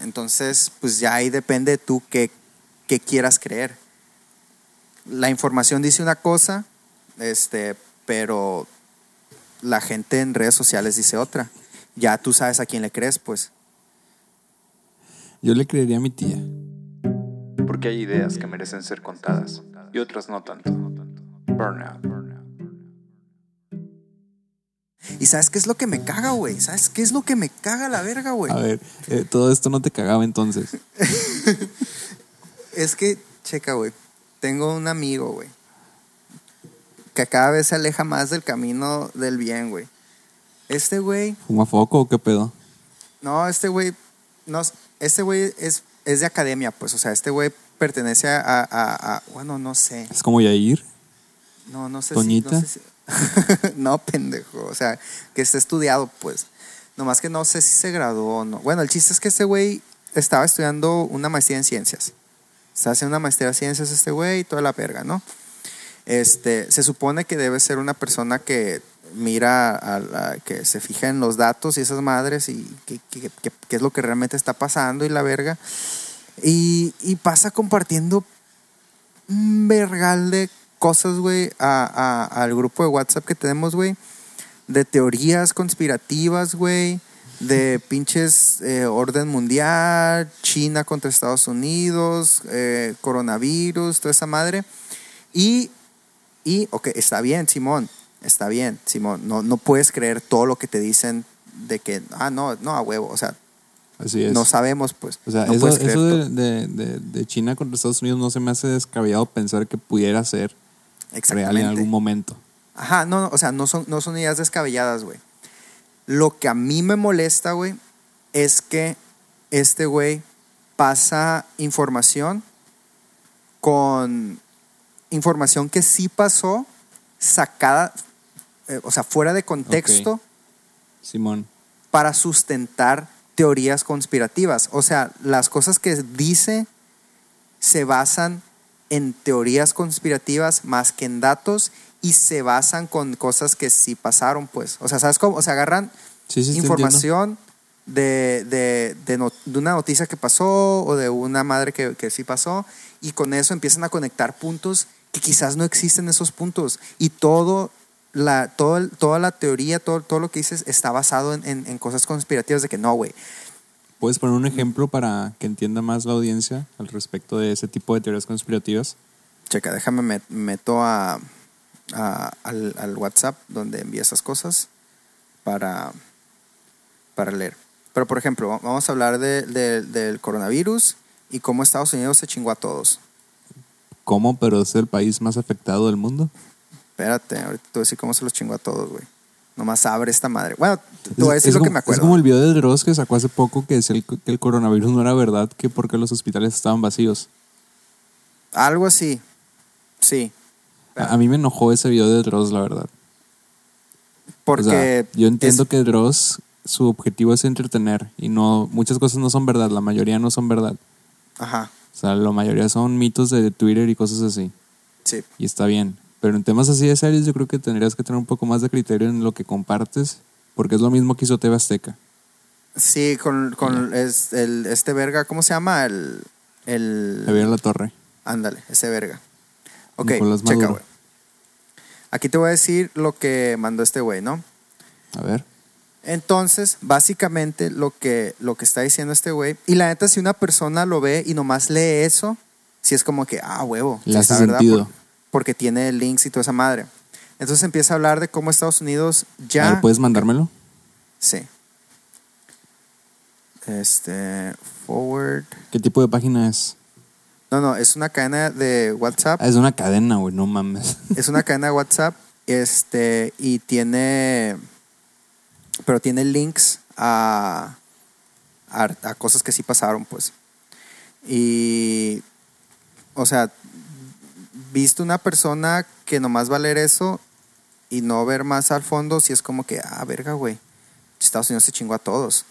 Entonces, pues ya ahí depende de tú qué, qué quieras creer. La información dice una cosa, este, pero la gente en redes sociales dice otra. Ya tú sabes a quién le crees, pues. Yo le creería a mi tía. Porque hay ideas que merecen ser contadas y otras no tanto. Burnout. ¿Y sabes qué es lo que me caga, güey? ¿Sabes qué es lo que me caga la verga, güey? A ver, eh, todo esto no te cagaba entonces. Es que, checa, güey. Tengo un amigo, güey. Que cada vez se aleja más del camino del bien, güey. Este güey, ¿Fuma foco o qué pedo? no, este güey, no, este güey es, es de academia, pues. O sea, este güey pertenece a, a- a- a- bueno, no sé. Es como Yair. No, no sé ¿Toñita? si. No, sé si- no, pendejo. O sea, que esté estudiado, pues. Nomás que no sé si se graduó o no. Bueno, el chiste es que este güey estaba estudiando una maestría en ciencias. Está haciendo una maestría en ciencias este güey y toda la verga, ¿no? Este, se supone que debe ser una persona que mira, que se fija en los datos y esas madres y qué es lo que realmente está pasando y la verga. Y, y pasa compartiendo un vergal de cosas, güey, a- a- al grupo de WhatsApp que tenemos, güey, de teorías conspirativas, güey, de pinches eh, orden mundial, China contra Estados Unidos, eh, coronavirus, toda esa madre. Y, y, ok, está bien, Simón, está bien, Simón, no, no puedes creer todo lo que te dicen de que, ah, no, no, a huevo, o sea, Así es. no sabemos, pues. o sea, no eso, eso todo. de, de- de- de China contra Estados Unidos no se me hace descabellado pensar que pudiera ser real en algún momento. Ajá, no, no, o sea, no son, no son ideas descabelladas, güey. Lo que a mí me molesta, güey, es que este güey pasa información con información que sí pasó, sacada, eh, o sea, fuera de contexto. Simón. para sustentar teorías conspirativas. O sea, las cosas que dice se basan en teorías conspirativas más que en datos y se basan con cosas que sí pasaron, pues. O sea, ¿sabes cómo? O sea, agarran Sí, sí, sí, información de, de, de no- de una noticia que pasó o de una madre que, que sí pasó y con eso empiezan a conectar puntos que quizás no existen esos puntos y todo la, todo toda la teoría, todo, todo lo que dices está basado en, en- en cosas conspirativas de que no, güey. ¿Puedes poner un ejemplo para que entienda más la audiencia al respecto de ese tipo de teorías conspirativas? Checa, déjame me meto a, a- al, al WhatsApp donde envía esas cosas para, para leer. Pero por ejemplo, va- vamos a hablar de- de- del coronavirus y cómo Estados Unidos se chingó a todos. ¿Cómo? Pero es el país más afectado del mundo. Espérate, ahorita te voy a decir cómo se los chingó a todos, güey. Nomás abre esta madre. Bueno, te te voy a Es- decir es lo que me Es acuerdo. como el video de Dross que sacó hace poco que decía el- que el coronavirus no era verdad, que porque los hospitales estaban vacíos. Algo así. Sí. A, a mí me enojó ese video de Dross, la verdad. Porque O sea, yo entiendo es- que Dross, su objetivo es entretener y no muchas cosas no son verdad, la mayoría no son verdad. Ajá, O sea, la mayoría son mitos de Twitter y cosas así. sí. Y está bien. Pero en temas así de serios yo creo que tendrías que tener un poco más de criterio en lo que compartes, porque es lo mismo que hizo TV Azteca. Sí, con, con es- el, este verga, ¿cómo se llama? El... el Javier La Torre. Ándale, ese verga. Ok, checa, güey. Aquí te voy a decir lo que mandó este güey, ¿no? A ver. Entonces, básicamente lo que, lo que está diciendo este güey, y la neta, si una persona lo ve y nomás lee eso, si es como que, ah, huevo, Le hace ¿verdad? Porque tiene links y toda esa madre. Entonces empieza a hablar de cómo Estados Unidos A ya... ver, ¿puedes mandármelo? Sí. Este, forward. ¿Qué tipo de página es? No, no, es una cadena de WhatsApp. Ah, es una cadena, güey, no mames. Es una cadena de WhatsApp. Este, y tiene. Pero tiene links a, a, a cosas que sí pasaron, pues. Y. O sea, viste una persona que nomás va a leer eso y no ver más al fondo, si es como que, ah, verga, güey. Estados Unidos se chingó a todos.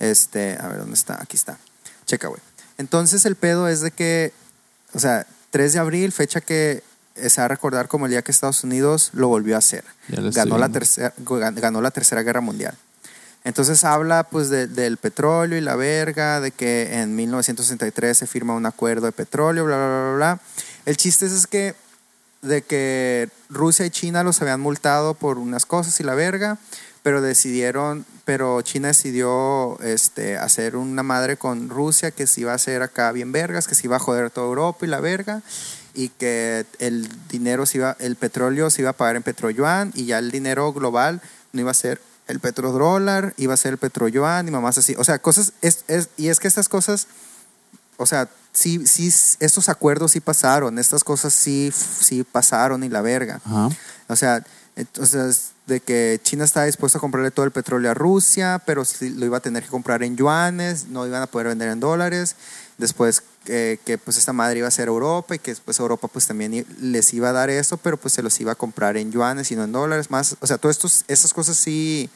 Este, a ver, ¿dónde está? Aquí está. Checa, güey. Entonces el pedo es de que, o sea, 3 de abril, fecha que se va a recordar como el día que Estados Unidos lo volvió a hacer. Ganó la, tercera, ganó la tercera guerra mundial. Entonces habla pues de- del petróleo y la verga, de que en 1963 se firma un acuerdo de petróleo, bla, bla, bla, bla. El chiste es, es que de que Rusia y China los habían multado por unas cosas y la verga, pero decidieron, pero China decidió este, hacer una madre con Rusia que se iba a hacer acá bien vergas, que se iba a joder toda Europa y la verga, y que el dinero se iba, el petróleo se iba a pagar en petroyuan y ya el dinero global no iba a ser el petrodólar, iba a ser el petroyuan y mamás así. O sea, cosas, es, es- y es que estas cosas, o sea, sí, sí, estos acuerdos sí pasaron, estas cosas sí, sí pasaron y la verga. Ajá. O sea, entonces de que China estaba dispuesto a comprarle todo el petróleo a Rusia, pero sí lo iba a tener que comprar en yuanes, no iban a poder vender en dólares. Después eh, que pues esta madre iba a ser Europa y que después Europa pues también les iba a dar eso, pero pues se los iba a comprar en yuanes y no en dólares más. O sea, todas estas cosas sí,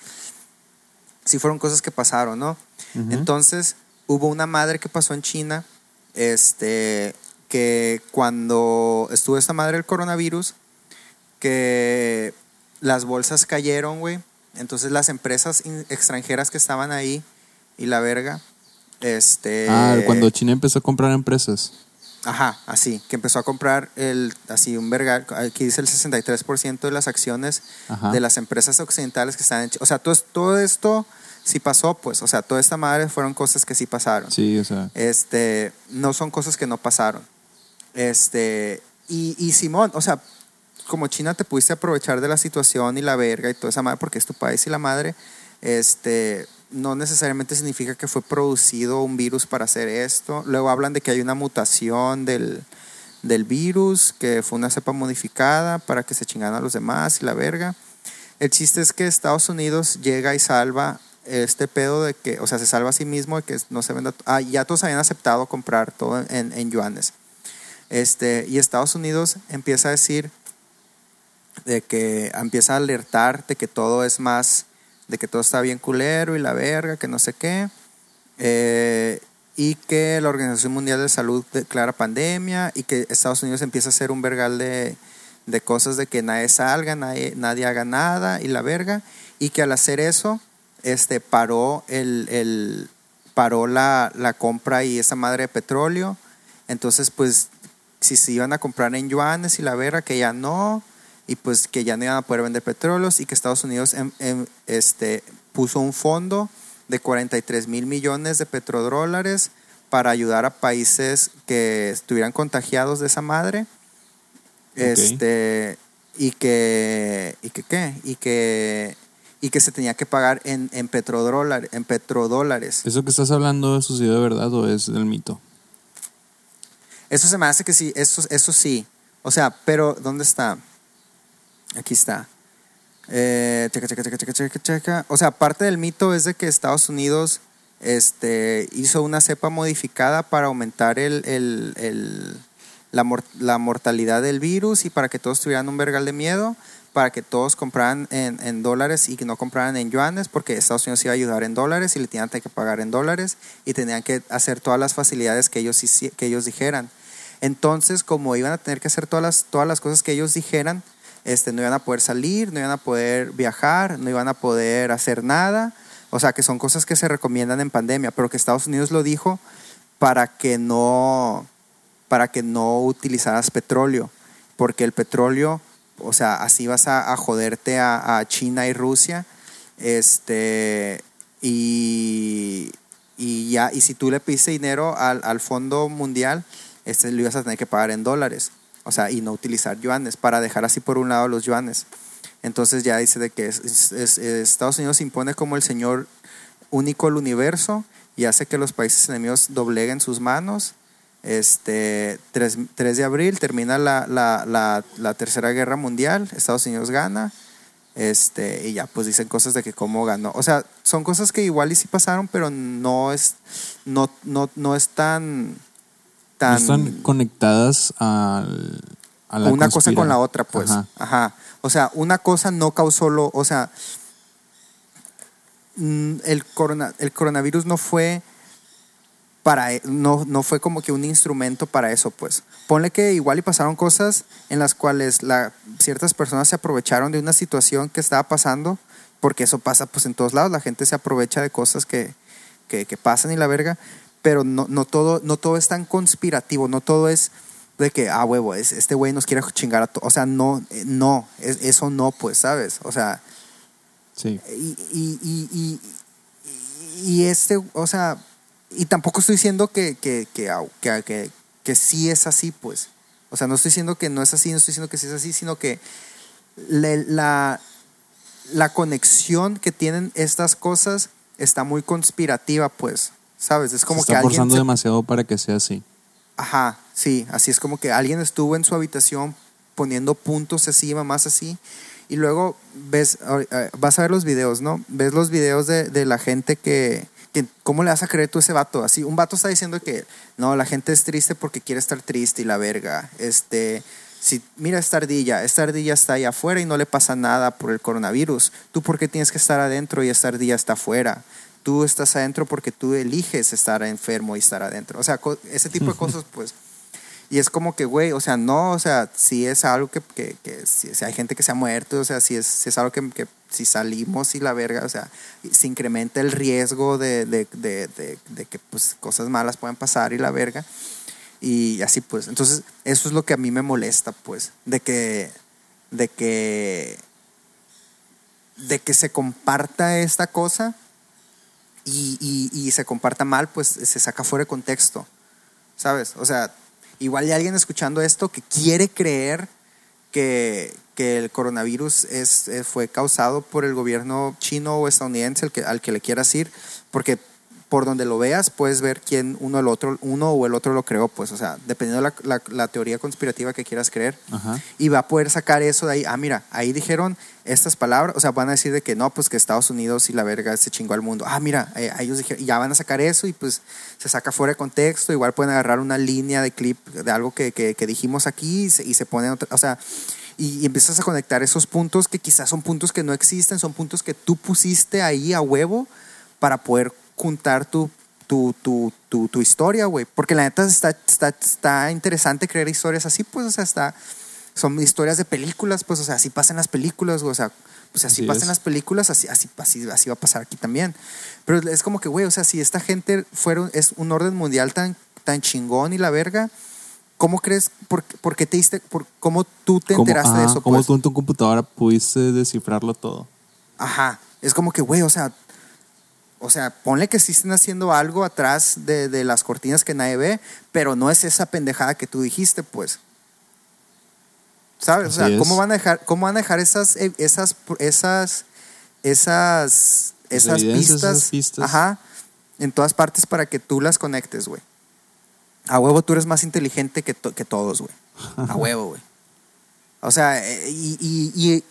sí fueron cosas que pasaron, ¿no? Entonces hubo una madre que pasó en China, este, que cuando estuvo esta madre del coronavirus, que las bolsas cayeron, güey. Entonces las empresas extranjeras que estaban ahí y la verga, este... Ah, cuando China empezó a comprar empresas. Ajá, así, que empezó a comprar el, así un vergal, aquí dice el 63% de las acciones Ajá. de las empresas occidentales que están en Chi- O sea, todo esto sí pasó, pues, o sea, toda esta madre fueron cosas que sí pasaron. Sí, o sea. Este, no son cosas que no pasaron. Este, y, y Simón, o sea, como China te pudiste aprovechar de la situación y la verga y toda esa madre porque es tu país y la madre, este, no necesariamente significa que fue producido un virus para hacer esto. Luego hablan de que hay una mutación del, del virus, que fue una cepa modificada para que se chingaran a los demás y la verga. El chiste es que Estados Unidos llega y salva este pedo de que, o sea, se salva a sí mismo de que no se venda. Ah, ya todos habían aceptado comprar todo en, en yuanes. Este, y Estados Unidos empieza a decir de que empieza a alertar de que todo es más, de que todo está bien culero y la verga, que no sé qué. Eh, y que la Organización Mundial de Salud declara pandemia y que Estados Unidos empieza a hacer un vergal de, de cosas de que nadie salga, nadie, nadie haga nada y la verga. Y que al hacer eso, este, paró, el, el- paró la, la compra y esa madre de petróleo. Entonces, pues, si se iban a comprar en yuanes y la verga, que ya no, y pues que ya no iban a poder vender petróleos y que Estados Unidos em- em, este, puso un fondo de 43 mil millones de petrodólares para ayudar a países que estuvieran contagiados de esa madre. Este, y que, y que, ¿qué? Y que, y que se tenía que pagar en, en petrodólares, en petrodólares. ¿Eso que estás hablando sucedió de verdad o es el mito? Eso se me hace que sí, eso, eso sí. O sea, pero ¿dónde está? Aquí está. Eh, checa, checa, checa, checa, checa, checa. O sea, parte del mito es de que Estados Unidos este, hizo una cepa modificada para aumentar el, el- el- la, mor- la mortalidad del virus y para que todos tuvieran un vergal de miedo, para que todos compraran en, dólares y que no compraran en yuanes, porque Estados Unidos iba a ayudar en dólares y le tenían que pagar en dólares y tenían que hacer todas las facilidades que ellos, que ellos dijeran. Entonces, como iban a tener que hacer todas las, todas las cosas que ellos dijeran, este, no iban a poder salir, no iban a poder viajar, no iban a poder hacer nada. O sea, que son cosas que se recomiendan en pandemia, pero que Estados Unidos lo dijo para que no, para que no utilizaras petróleo, porque el petróleo, o sea, así vas a, joderte a, China y Rusia, este, y, y ya, y si tú le pediste dinero al, al Fondo Mundial, este lo ibas a tener que pagar en dólares, o sea, y no utilizar yuanes, para dejar así por un lado los yuanes. Entonces ya dice de que es- es- es- Estados Unidos impone como el señor único del universo y hace que los países enemigos dobleguen sus manos. Este 3, 3 de abril termina la, la, la, la tercera guerra mundial, Estados Unidos gana. Este, y ya pues dicen cosas de que cómo ganó. O sea, son cosas que igual y sí pasaron, pero no es, no, no, no es tan, No tan están conectadas al, a la una cosa con la otra, pues. Ajá. Ajá. O sea, una cosa no causó lo, o sea, mm, el, corona, el coronavirus no fue para, e- no, no fue como que un instrumento para eso, pues. Ponle que igual y pasaron cosas en las cuales la, ciertas personas se aprovecharon de una situación que estaba pasando, porque eso pasa pues en todos lados, la gente se aprovecha de cosas que, que, que pasan y la verga, pero no, no, todo, no todo es tan conspirativo, no todo es de que, ah, huevo, es, este güey nos quiere chingar a todos. O sea, no, eh, no, es- eso no, pues, ¿sabes? O sea, Sí. y, y, y, y, y este, o sea, y tampoco estoy diciendo que, que, que, que, que, que sí es así, pues. O sea, no estoy diciendo que no es así, no estoy diciendo que sí es así, sino que la, la, la conexión que tienen estas cosas está muy conspirativa, pues. ¿Sabes? Es como se que está alguien forzando se- demasiado para que sea así. Ajá, sí, así es como que alguien estuvo en su habitación poniendo puntos así, mamás así, y luego ves, vas a ver los videos, ¿no? Ves los videos de, de la gente que, que, ¿cómo le vas a creer tú a ese vato? Así, un vato está diciendo que, no, la gente es triste porque quiere estar triste y la verga, este, si, mira esta ardilla, esta ardilla está ahí afuera y no le pasa nada por el coronavirus, ¿tú por qué tienes que estar adentro y esta ardilla está afuera? Tú estás adentro porque tú eliges estar enfermo y estar adentro. O sea, ese tipo de cosas, pues. Y es como que, güey, o sea, no, o sea, si es algo que, que, que si, si hay gente que se ha muerto, o sea, si es, si es algo que, que si salimos y la verga, o sea, se incrementa el riesgo de, de, de, de, que pues cosas malas puedan pasar y la verga. Y así pues. Entonces, eso es lo que a mí me molesta, pues. De que. De que. De que se comparta esta cosa y, y- y se comparta mal, pues se saca fuera de contexto. ¿Sabes? O sea, igual hay alguien escuchando esto que quiere creer que, que el coronavirus es, eh, fue causado por el gobierno chino o estadounidense, el que, al que le quieras ir, porque por donde lo veas puedes ver quién uno, el otro, uno o el otro lo creó, pues, o sea, dependiendo de la, la- la teoría conspirativa que quieras creer Ajá. y va a poder sacar eso de ahí. Ah, mira, ahí dijeron estas palabras, o sea, van a decir de que no, pues que Estados Unidos y la verga se chingó al mundo. Ah, mira, eh, ellos dijeron, y ya van a sacar eso y pues se saca fuera de contexto. Igual pueden agarrar una línea de clip de algo que, que, que dijimos aquí y se, y se ponen, otra, o sea, y, y empiezas a conectar esos puntos que quizás son puntos que no existen, son puntos que tú pusiste ahí a huevo para poder juntar tu, tu, tu, tu, tu historia, güey. Porque la neta está, está, está interesante crear historias así, pues, o sea, está, son historias de películas, pues, o sea, así pasan las películas, güey, o sea, pues así, Así pasan las películas, así, así, así, así va a pasar aquí también. Pero es como que, güey, o sea, si esta gente fuera, es un orden mundial tan, tan chingón y la verga, ¿cómo crees, por, por qué te diste, por, cómo tú te ¿Cómo, enteraste de eso? cómo pues? tú en tu computadora pudiste descifrarlo todo? Ajá. Es como que, güey, o sea, o sea, ponle que sí estén haciendo algo atrás de, de las cortinas que nadie ve, pero no es esa pendejada que tú dijiste, pues. ¿Sabes? o sea. ¿cómo van a dejar, cómo van a dejar esas, eh, esas, esas, esas, esas pistas, esas pistas. ajá, en todas partes para que tú las conectes, güey? A huevo tú eres más inteligente que, to- que todos, güey. A huevo, güey. O sea, y, y, y,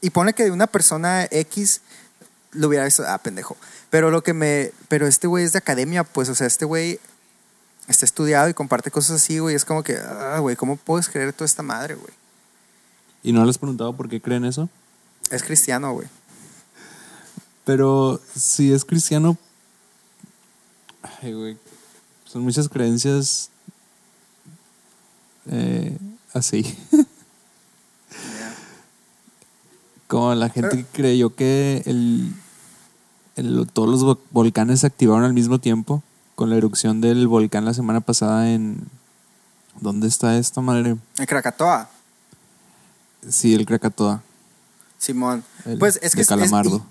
y pone que de una persona X lo hubiera visto, ah, pendejo. Pero lo que me, pero este güey es de academia, pues, o sea, este güey está estudiado y comparte cosas así, güey. Es como que, ah, güey, ¿cómo puedes creer toda esta madre, güey? ¿Y no les has preguntado por qué creen eso? Es cristiano, güey. Pero si es cristiano, ay, güey, son muchas creencias eh, así. Como la gente que creyó que el, el- todos los vo- volcanes se activaron al mismo tiempo con la erupción del volcán la semana pasada en... ¿Dónde está esta madre? En Krakatoa, Sí, el Krakatoa. Simón. El pues es que de es- Calamardo.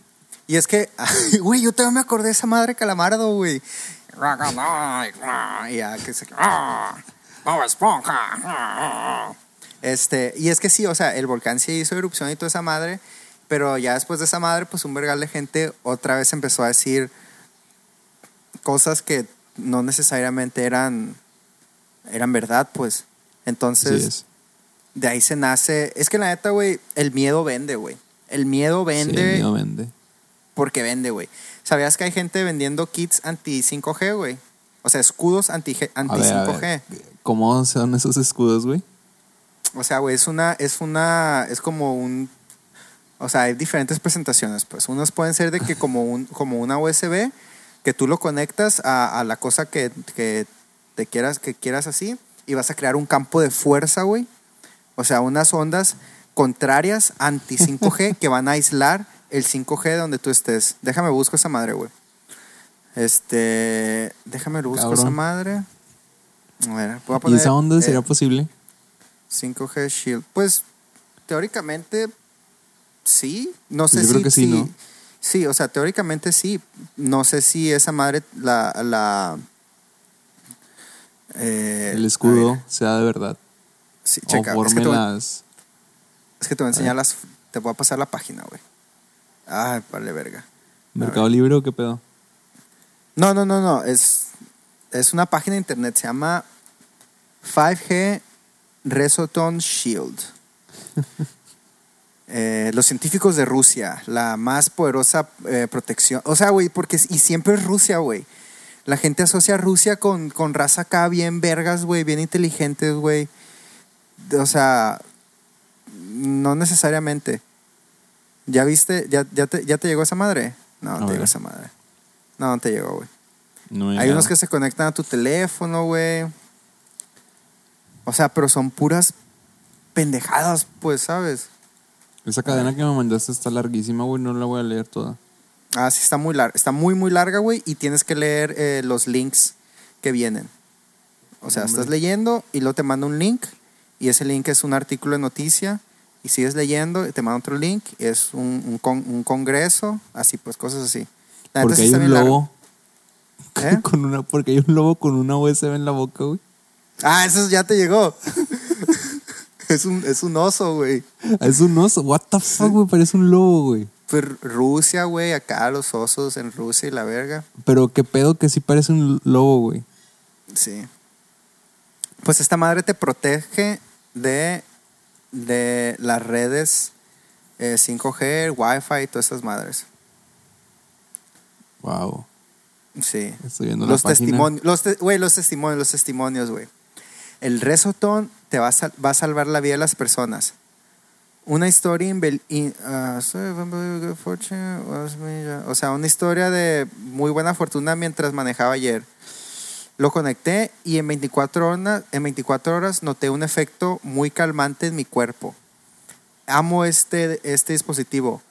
y, y es que, güey, yo también me acordé de esa madre Calamardo, güey. Y ya, que se- Esponja. Este, y es que sí, o sea, el volcán sí hizo erupción y toda esa madre, pero ya después de esa madre, pues un vergal de gente otra vez empezó a decir cosas que no necesariamente eran, eran verdad, pues. Entonces, es. de ahí se nace. Es que la neta, güey, el miedo vende, güey. El miedo Sí, vende el miedo vende. Porque vende, güey. ¿Sabías que hay gente vendiendo kits anti 5G, güey? O sea, escudos anti, anti A ver, a 5G. ver, ¿Cómo son esos escudos, güey? O sea, güey, es una, es una, es como un, o sea, hay diferentes presentaciones, pues. Unos pueden ser de que como un, como una USB, que tú lo conectas a, a la cosa que, que te quieras, que quieras así, y vas a crear un campo de fuerza, güey. O sea, unas ondas contrarias anti 5G que van a aislar el 5G de donde tú estés. Déjame busco esa madre, güey. Este, déjame busco Cabrón. esa madre. A ver, voy a ¿Y poner, esa onda eh, sería posible? 5G Shield. Pues teóricamente sí. No sé Yo si. creo que sí, si- ¿no? Sí, o sea, teóricamente sí. No sé si esa madre la. la eh, el escudo sea de verdad. sí, o checa. Es que, forme te voy, las. es que te voy a enseñar las. Te voy a pasar la página, güey. Ay, vale, verga. ¿Mercado Libre o qué pedo? No, no, no, no. Es, es una página de internet. Se llama 5G Resoton Shield. Eh, los científicos de Rusia, la más poderosa eh, protección. O sea, güey, porque y siempre es Rusia, güey. La gente asocia a Rusia con, con raza acá bien vergas, güey, bien inteligentes, güey. O sea, no necesariamente. ¿Ya viste? ¿Ya, ya, te, ¿Ya te llegó esa madre? No, no te llegó esa madre. No, no te llegó, güey. No Hay llegado. unos que se conectan a tu teléfono, güey. O sea, pero son puras pendejadas, pues, ¿sabes? Esa cadena que me mandaste está larguísima, güey. No la voy a leer toda. Ah, sí, está muy larga. Está muy, muy larga, güey. Y tienes que leer eh, los links que vienen. O sea, Hombre. estás leyendo y luego te manda un link y ese link es un artículo de noticia y sigues leyendo y te manda otro link, es un, un, con- un congreso, así pues, cosas así. La Porque hay un lobo. ¿Eh? con una, porque hay un lobo con una USB en la boca, güey. Ah, eso ya te llegó. es, un, es un oso, güey. Es un oso. What the fuck, güey. Parece un lobo, güey. Pues Rusia, güey, acá los osos en Rusia y la verga. Pero qué pedo que sí parece un lobo, güey. Sí. Pues esta madre te protege de, de las redes eh, 5G, Wi-Fi y todas esas madres. Wow. Sí. Estoy viendo Los la testimonios, los, te- güey, los testimonios, los testimonios, güey. El resotón te va a, sal- va a salvar la vida de las personas. Una historia in- me- o sea, una historia de muy buena fortuna mientras manejaba ayer. Lo conecté y en 24 horas, en 24 horas noté un efecto muy calmante en mi cuerpo. Amo este, este dispositivo.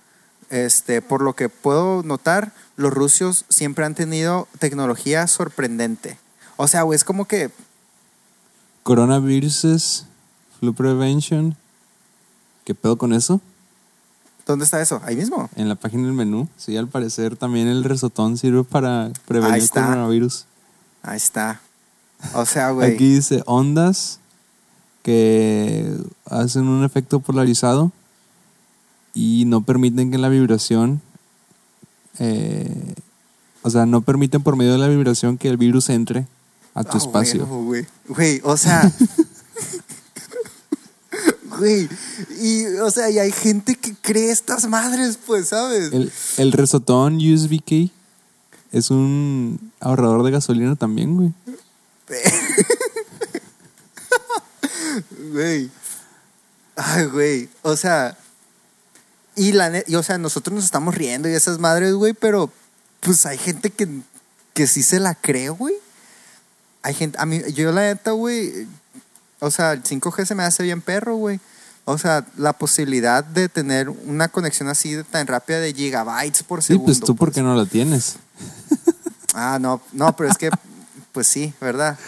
Este, por lo que puedo notar, los rusos siempre han tenido tecnología sorprendente. O sea, güey, es como que Coronaviruses, flu prevention. ¿Qué pedo con eso? ¿Dónde está eso? Ahí mismo. En la página del menú. Sí, al parecer también el resotón sirve para prevenir está. coronavirus. Ahí está. O sea, güey. Aquí dice ondas que hacen un efecto polarizado y no permiten que la vibración, eh, o sea, no permiten por medio de la vibración que el virus entre a tu Ah, espacio. Güey, o sea. Güey. Y, o sea, y hay gente que cree estas madres, pues, ¿sabes? El, el resotón USB key es un ahorrador de gasolina también, güey. Güey. Ay, güey. O sea. Y la y, o sea, nosotros nos estamos riendo y esas madres, güey, pero pues hay gente que, que sí se la cree, güey. Hay gente, a mí, yo la neta, güey, o sea, el 5G se me hace bien perro, güey. O sea, la posibilidad de tener una conexión así de tan rápida de gigabytes por Sí, segundo. pues tú porque no la tienes. Ah, no, no, pero es que, pues sí, ¿verdad?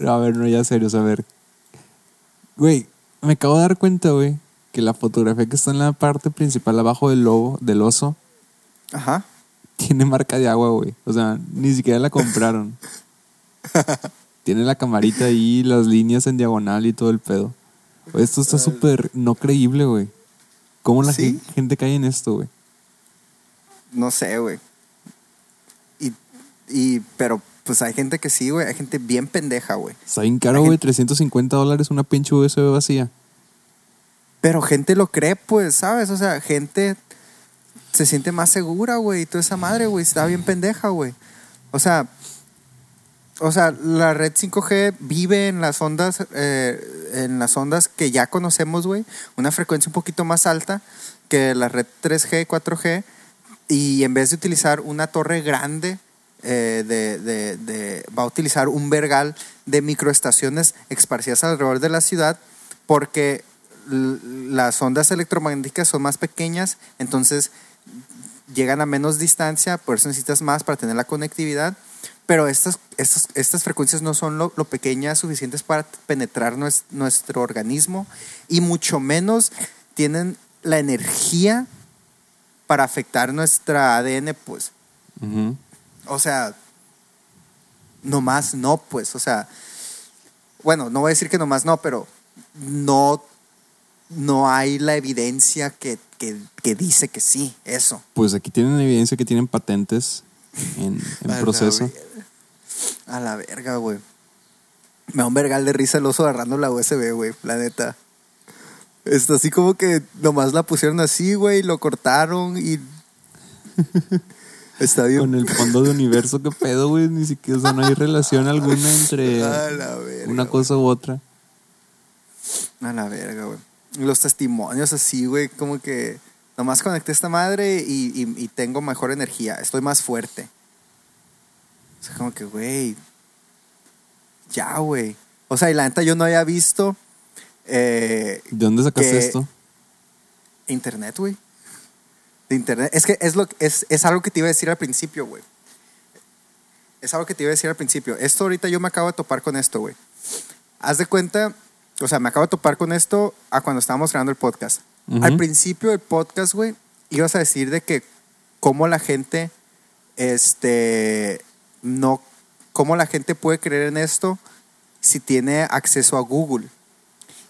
A ver, no, ya serios, a ver. Güey, me acabo de dar cuenta, güey, que la fotografía que está en la parte principal abajo del lobo, del oso, Ajá. tiene marca de agua, güey. O sea, ni siquiera la compraron. tiene la camarita ahí, las líneas en diagonal y todo el pedo. Esto está súper no creíble, güey. ¿Cómo la gente cae en esto, güey? No sé, güey. Y, pero pues hay gente que sí, güey. Hay gente bien pendeja, güey. Está bien caro, güey. gente- 350 dólares una pinche USB vacía. Pero gente lo cree, pues, ¿sabes? O sea, gente se siente más segura, güey. Y toda esa madre, güey, está bien pendeja, güey. O sea, o sea, la red 5G vive en las ondas, eh, en las ondas que ya conocemos, güey. Una frecuencia un poquito más alta que la red 3G, 4G. Y en vez de utilizar una torre grande, eh, de, de- de- va a utilizar un vergal de microestaciones esparcidas alrededor de la ciudad porque las ondas electromagnéticas son más pequeñas, entonces llegan a menos distancia, por eso necesitas más para tener la conectividad. Pero estas, estas, estas frecuencias no son lo, lo pequeñas suficientes para penetrar nues- nuestro organismo y mucho menos tienen la energía para afectar nuestra ADN, pues. Ujú. O sea, nomás no, pues. O sea, bueno, no voy a decir que nomás no, pero no, no hay la evidencia que, que, que dice que sí, eso. Pues aquí tienen evidencia que tienen patentes en, en A la proceso. A la verga, güey. Me da un vergal de risa el oso agarrando la USB, güey, la neta. Está así como que nomás la pusieron así, güey, lo cortaron y. Está bien. Con el fondo de universo, qué pedo, güey. Ni siquiera, o sea, no hay relación alguna entre A la verga. una cosa u otra. A la verga, güey. Los testimonios así, güey, como que nomás conecté esta madre y, y- y tengo mejor energía, estoy más fuerte. O sea, como que, güey, ya, güey. O sea, y la neta yo no había visto eh, ¿De dónde sacaste esto? internet, güey. De internet. Es que es, lo, es, es algo que te iba a decir al principio, güey. es algo que te iba a decir al principio. Esto ahorita yo me acabo de topar con esto, güey. Haz de cuenta, o sea, me acabo de topar con esto a cuando estábamos grabando el podcast. Ujú. Al principio del podcast, güey, ibas a decir de que cómo la gente, este, no, cómo la gente puede creer en esto si tiene acceso a Google.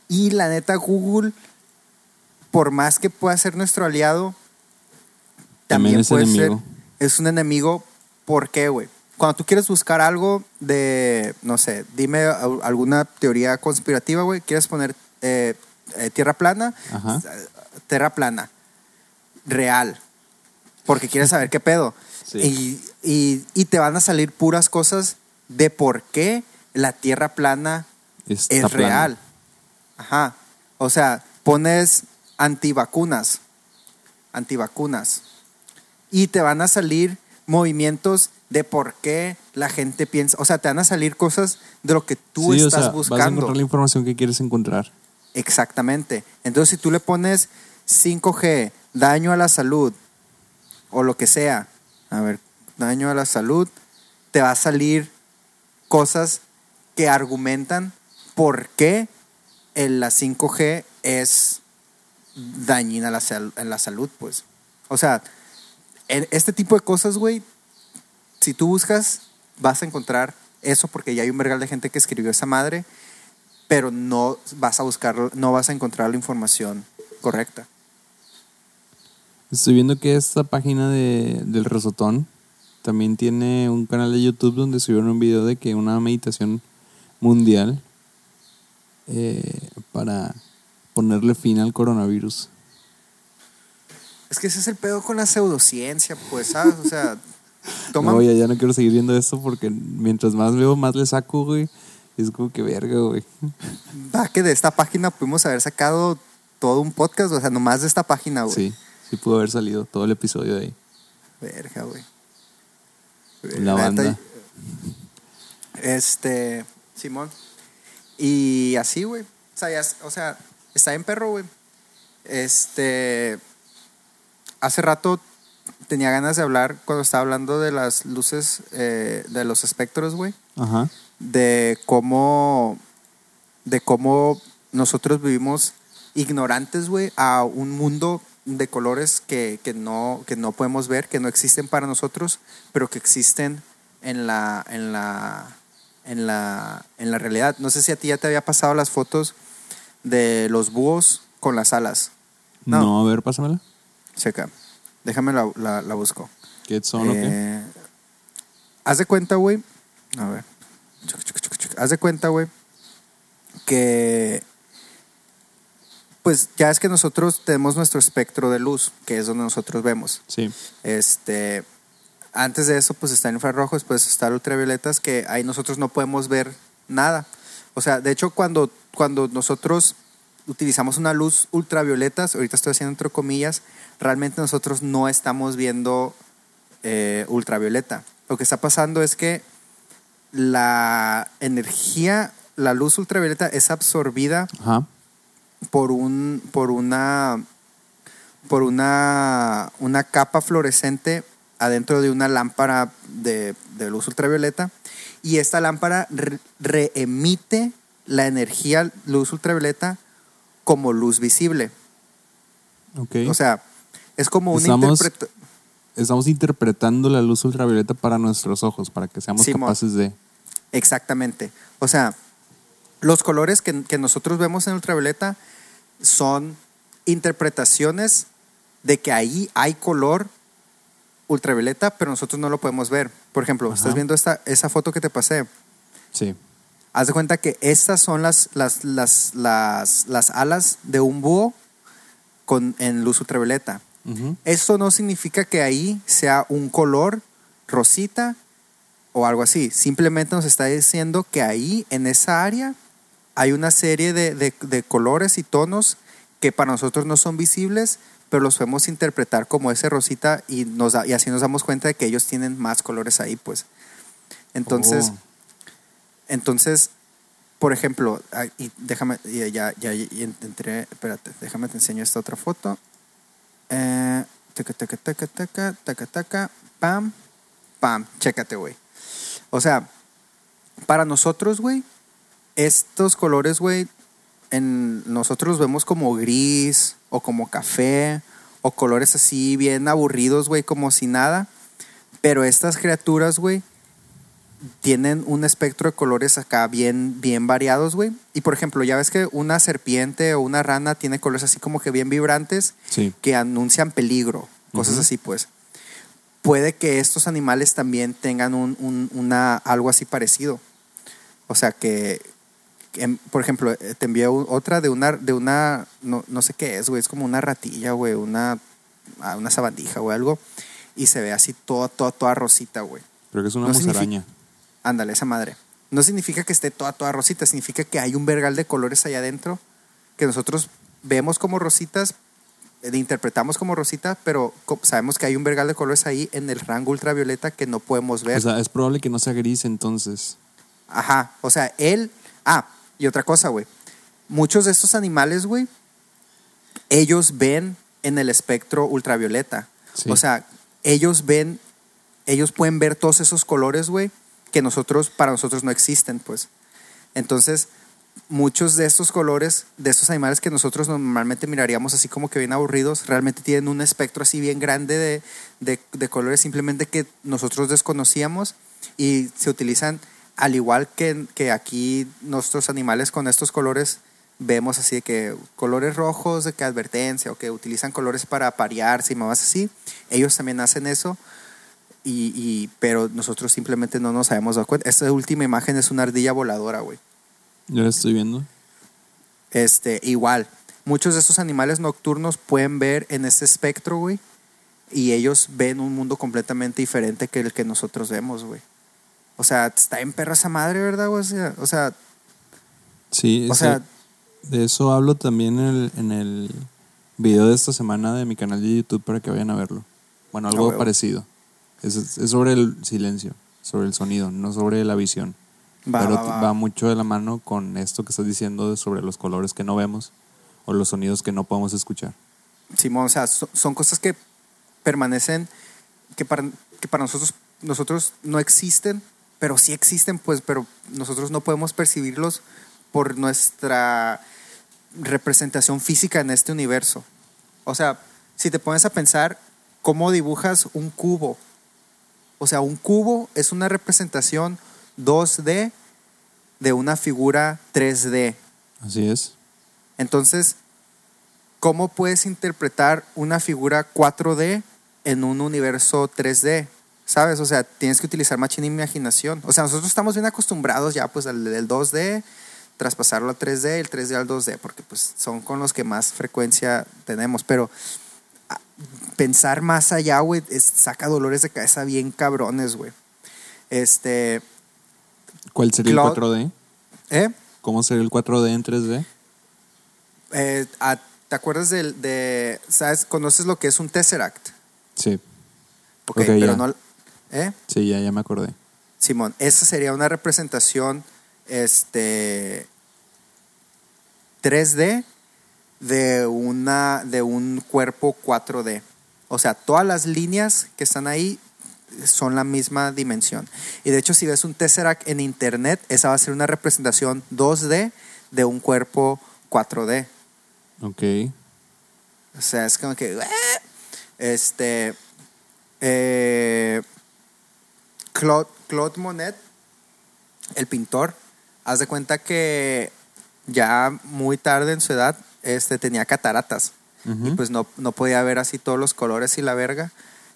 Y la neta, Google, por más que pueda ser nuestro aliado, También también, es puede enemigo. ser, es un enemigo. ¿Por qué, güey? Cuando tú quieres buscar algo de, no sé, dime al- alguna teoría conspirativa, güey, quieres poner eh, eh, tierra plana, Ajá. tierra plana, real, porque quieres saber qué pedo. Sí. Y, y- y te van a salir puras cosas de por qué la tierra plana Está es real. Ajá. O sea, pones antivacunas, antivacunas, y te van a salir movimientos de por qué la gente piensa, o sea, te van a salir cosas de lo que tú Sí, o estás sea, Vas a buscando. encontrar la información que quieres encontrar. Exactamente. Entonces, si tú le pones 5G, daño a la salud, o lo que sea, a ver, daño a la salud, te va a salir cosas que argumentan por qué el- la 5G es dañina a la, sal- en la salud, pues. O sea, en este tipo de cosas, güey, si tú buscas, vas a encontrar eso porque ya hay un vergal de gente que escribió esa madre pero no vas a buscar, no vas a encontrar la información correcta. Estoy viendo que esta página de, del Resotón también tiene un canal de YouTube donde subieron un video de que una meditación mundial eh, para ponerle fin al coronavirus. Es que ese es el pedo con la pseudociencia, pues, ¿sabes? O sea, toman, No, ya, ya no quiero seguir viendo esto porque mientras más veo, más le saco, güey. Es como que verga, güey. va que de esta página pudimos haber sacado todo un podcast, o sea, nomás de esta página, güey. Sí, sí pudo haber salido todo el episodio de ahí. Verga, güey. La banda. Este, Simón. Y así, güey. O sea, ya o sea, está en perro, güey. Este, hace rato tenía ganas de hablar cuando estaba hablando de las luces, eh, de los espectros, güey. Ajá. De cómo, de cómo nosotros vivimos ignorantes, güey, a un mundo de colores que, que no, que no podemos ver, que no existen para nosotros, pero que existen en la, en la, en la, en la realidad. No sé si a ti ya te había pasado las fotos de los búhos con las alas. No, No. a ver, pásamela. Checa. Déjame la, la, la busco. ¿Qué son o qué? Eh, Haz de cuenta, güey. A ver. Haz de cuenta, güey. Que. Pues ya es que nosotros tenemos nuestro espectro de luz, que es donde nosotros vemos. Sí. Este. Antes de eso, pues está el infrarrojo, después está el ultravioletas, que ahí nosotros no podemos ver nada. O sea, de hecho, cuando, cuando nosotros utilizamos una luz ultravioletas, ahorita estoy haciendo entre comillas, realmente nosotros no estamos viendo eh, ultravioleta. Lo que está pasando es que la energía, la luz ultravioleta es absorbida Ajá. por un por una por una una capa fluorescente adentro de una lámpara de, de luz ultravioleta y esta lámpara re- reemite la energía luz ultravioleta como luz visible. Ok. O sea, es como una Estamos- interpreta- Estamos interpretando la luz ultravioleta para nuestros ojos, para que seamos Simón. capaces de... Exactamente. O sea, los colores que, que nosotros vemos en ultravioleta son interpretaciones de que ahí hay color ultravioleta, pero nosotros no lo podemos ver. Por ejemplo, Ajá. estás viendo esta, esa foto que te pasé. Sí. Haz de cuenta que estas son las, las, las, las, las alas de un búho con, en luz ultravioleta. Ujú. Esto no significa que ahí sea un color rosita o algo así. Simplemente nos está diciendo que ahí, en esa área, hay una serie de, de- de colores y tonos que para nosotros no son visibles, pero los podemos interpretar como ese rosita y, nos da- y así nos damos cuenta de que ellos tienen más colores ahí, pues. Entonces, Oh. Entonces, por ejemplo, y déjame, ya, ya entré, espérate, déjame te enseño esta otra foto. Eh, taca, taca, taca, taca, taca, taca, pam, pam, chécate, güey. O sea, para nosotros, güey, estos colores, güey, en nosotros los vemos como gris o como café o colores así bien aburridos, güey, como si nada. Pero estas criaturas, güey, tienen un espectro de colores acá bien, bien variados, güey. Y por ejemplo, ya ves que una serpiente o una rana tiene colores así como que bien vibrantes Sí. que anuncian peligro, cosas así, pues. Puede que estos animales también tengan un, un- una, algo así parecido. O sea que, que, em, por ejemplo, eh, te envié otra de una, de una no, no sé qué es, güey, es como una ratilla, güey, una, ah, una sabandija, güey, algo. Y se ve así toda, toda, toda rosita, güey. Creo que es una No musaraña. Ándale, esa madre. No significa que esté toda, toda rosita, significa que hay un vergal de colores allá adentro que nosotros vemos como rositas, eh, interpretamos como rosita, pero sabemos que hay un vergal de colores ahí en el rango ultravioleta que no podemos ver. O sea, es probable que no sea gris entonces. Ajá, o sea, él... Ah, y otra cosa, güey. Muchos de estos animales, güey, ellos ven en el espectro ultravioleta. Sí. O sea, ellos ven, ellos pueden ver todos esos colores, güey, que nosotros, para nosotros no existen, pues. Entonces, muchos de estos colores, de estos animales que nosotros normalmente miraríamos así como que bien aburridos, realmente tienen un espectro así bien grande de, de- de colores simplemente que nosotros desconocíamos y se utilizan al igual que, que aquí nuestros animales con estos colores vemos así de que colores rojos de que advertencia o que utilizan colores para parearse y más así, ellos también hacen eso. Y, y- pero nosotros simplemente no nos habíamos dado cuenta. Esta última imagen es una ardilla voladora, güey. Yo la estoy viendo. Este, igual, muchos de estos animales nocturnos pueden ver en este espectro, güey, y ellos ven un mundo completamente diferente que el que nosotros vemos, güey. O sea, está en perra esa madre, ¿verdad? güey? O sea, Sí, o ese- sea, de eso hablo también en el, en el video de esta semana de mi canal de YouTube para que vayan a verlo. Bueno, algo parecido. Es, es sobre el silencio, sobre el sonido, no sobre la visión. va, Pero va, va. va mucho de la mano con esto que estás diciendo sobre los colores que no vemos o los sonidos que no podemos escuchar. Simón, o sea, so- son cosas que permanecen, que para, que para nosotros, nosotros no existen, pero sí existen, pues, pero nosotros no podemos percibirlos por nuestra representación física en este universo. O sea, si te pones a pensar cómo dibujas un cubo, o sea, un cubo es una representación 2D de una figura 3D. Así es. Entonces, ¿cómo puedes interpretar una figura 4D en un universo 3D? ¿Sabes? O sea, tienes que utilizar machine imaginación. O sea, nosotros estamos bien acostumbrados ya pues al del 2D, traspasarlo al 3D, el 3D al 2D, porque pues son con los que más frecuencia tenemos. Pero pensar más allá, güey, saca dolores de cabeza bien cabrones, güey. Este, ¿Cuál sería el 4D? ¿eh? ¿Cómo sería el 4D en 3D? Eh, ah, ¿Te acuerdas del, de, sabes, conoces lo que es un Tesseract? Sí, Ok, Ok, pero ya. no, ¿eh? sí, ya, ya me acordé. Simón, esa sería una representación, este, 3D de una, de un cuerpo 4D. O sea, todas las líneas que están ahí son la misma dimensión. Y de hecho, si ves un Tesseract en internet, esa va a ser una representación 2D de un cuerpo 4D. Ok. O sea, es como que. "Eh". Este. eh, Claude, Claude Monet, el pintor, haz de cuenta que ya muy tarde en su edad este, tenía cataratas. Ujú. Y pues no, no podía ver así todos los colores y la verga.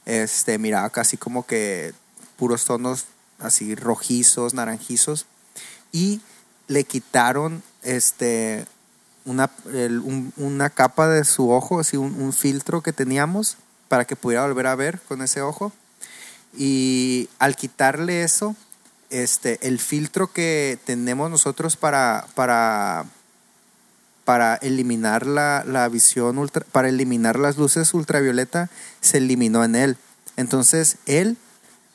Este, miraba casi como que puros tonos así rojizos, naranjizos. Y le quitaron este, una, el- un- una capa de su ojo, así un, un filtro que teníamos para que pudiera volver a ver con ese ojo. Y al quitarle eso, este, el filtro que tenemos nosotros para, para, para eliminar la, la visión ultra, para eliminar las luces ultravioleta, se eliminó en él. Entonces él,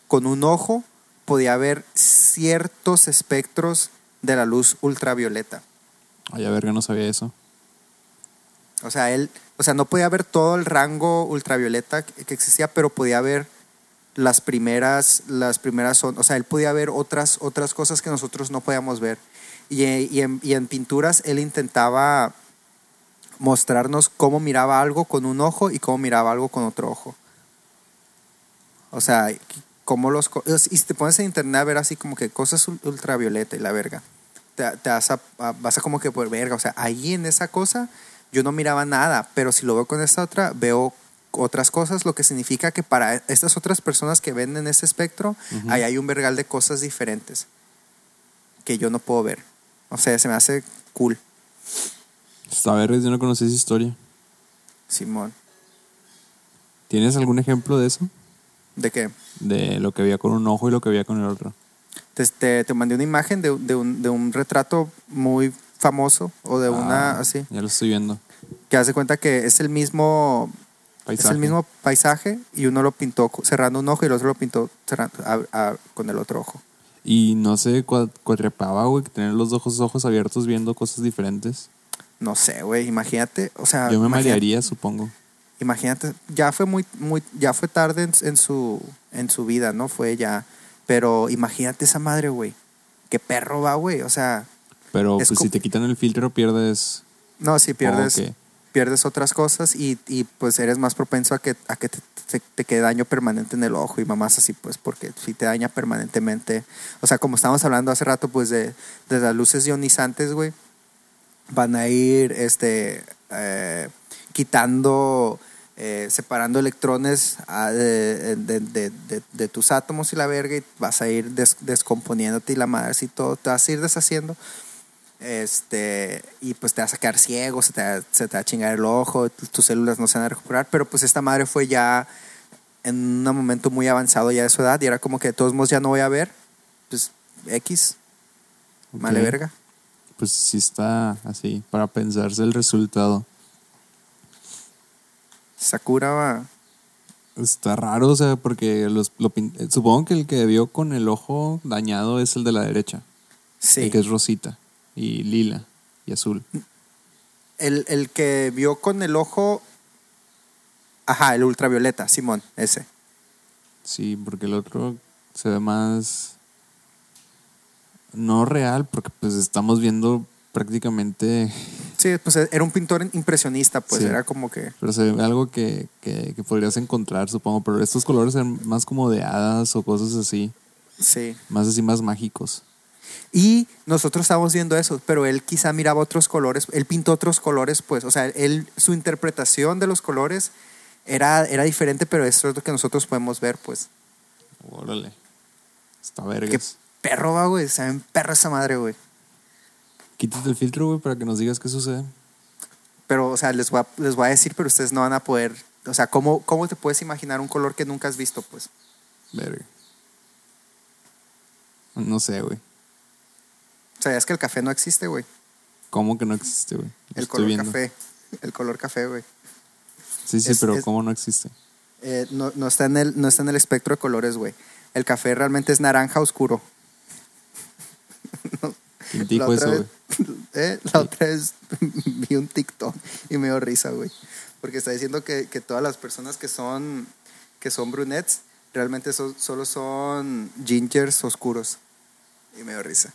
con un ojo, podía ver ciertos espectros de la luz ultravioleta. Ay, a verga, no sabía eso. O sea, él, o sea, no podía ver todo el rango ultravioleta que que existía, pero podía ver las primeras, las primeras son, o sea, él podía ver otras, otras cosas que nosotros no podíamos ver. Y, y en, y en pinturas él intentaba mostrarnos cómo miraba algo con un ojo y cómo miraba algo con otro ojo. O sea, cómo los... Y si te pones en internet a ver así como que cosas ul- ultravioleta y la verga. Te, te vas, a, vas a como que por verga. O sea, ahí en esa cosa yo no miraba nada, pero si lo veo con esta otra, veo otras cosas, lo que significa que para estas otras personas que ven en ese espectro, Ujú. ahí hay un vergal de cosas diferentes que yo no puedo ver. O sea, se me hace cool, Está ver, yo no conocí esa historia. Simón. ¿Tienes algún ejemplo de eso? ¿De qué? De lo que veía con un ojo y lo que veía con el otro. Te, te, te mandé una imagen de, de un, de un retrato muy famoso o de una Ah, así, Ya lo estoy viendo. que hace cuenta que es el mismo es Paisaje. el mismo paisaje y uno lo pintó cerrando un ojo y el otro lo pintó cerrando, a- a- con el otro ojo. Y no sé, cua- cuatrepaba, güey, que tener los ojos, ojos abiertos viendo cosas diferentes. No sé, güey, imagínate, o sea, Yo me marearía, supongo. imagínate, ya fue muy muy ya fue tarde en, en su en su vida, ¿no? Fue ya, pero imagínate esa madre, güey. Qué perro va, güey, o sea, Pero Es pues si te quitan el filtro pierdes... no, si pierdes que- pierdes otras cosas y, y, pues eres más propenso a que, a que te, te- quede daño permanente en el ojo y mamás así pues porque si te daña permanentemente. O sea como estábamos hablando hace rato pues de, de las luces ionizantes güey van a ir este eh, quitando eh, separando electrones ah, de, de- de- tus átomos y la verga y vas a ir des- descomponiéndote y la madre así todo te vas a ir deshaciendo este y pues te vas a quedar ciego, se te, va- se te va a chingar el ojo, tu- tus células no se van a recuperar, pero pues esta madre fue ya en un momento muy avanzado ya de su edad y era como que de todos modos ya no voy a ver, pues X, vale Ok. verga. Pues sí está así, para pensarse el resultado. Sakura va, Está raro, o sea, porque los, lo supongo que el que vio con el ojo dañado es el de la derecha, sí, el que es rosita y lila y azul. el, el que vio con el ojo, ajá, el ultravioleta, Simón, ese. Sí, porque el otro se ve más no real, porque pues estamos viendo prácticamente, Sí, pues era un pintor impresionista, pues Sí. era como que, pero se ve algo que, que, que podrías encontrar, supongo, pero estos colores eran más como de hadas o cosas así, sí. más así más mágicos. Y nosotros estábamos viendo eso, pero él quizá miraba otros colores, él pintó otros colores, pues, o sea, él, su interpretación de los colores era, era diferente, pero eso es lo que nosotros podemos ver, pues. Órale. Está Qué vergas. perro va, güey, se ven perro esa madre, güey. Quítate el filtro, güey, para que nos digas qué sucede. Pero, o sea, les voy, a, les voy a decir, pero ustedes no van a poder, o sea, ¿cómo, ¿cómo te puedes imaginar un color que nunca has visto, pues? Verga. No sé, güey. O sea, es que el café no existe, güey. ¿Cómo que no existe, güey? El color viendo. café. El color café, güey. Sí, sí, Es- pero es- ¿cómo no existe? Eh, no, no, está en el, no está en el espectro de colores, güey. El café realmente es naranja oscuro. ¿Quién La dijo otra eso, vez- güey? eh, La otra vez vi un TikTok y me dio risa, güey. Porque está diciendo que, que todas las personas que son, que son brunettes realmente solo son gingers oscuros. Y me dio risa.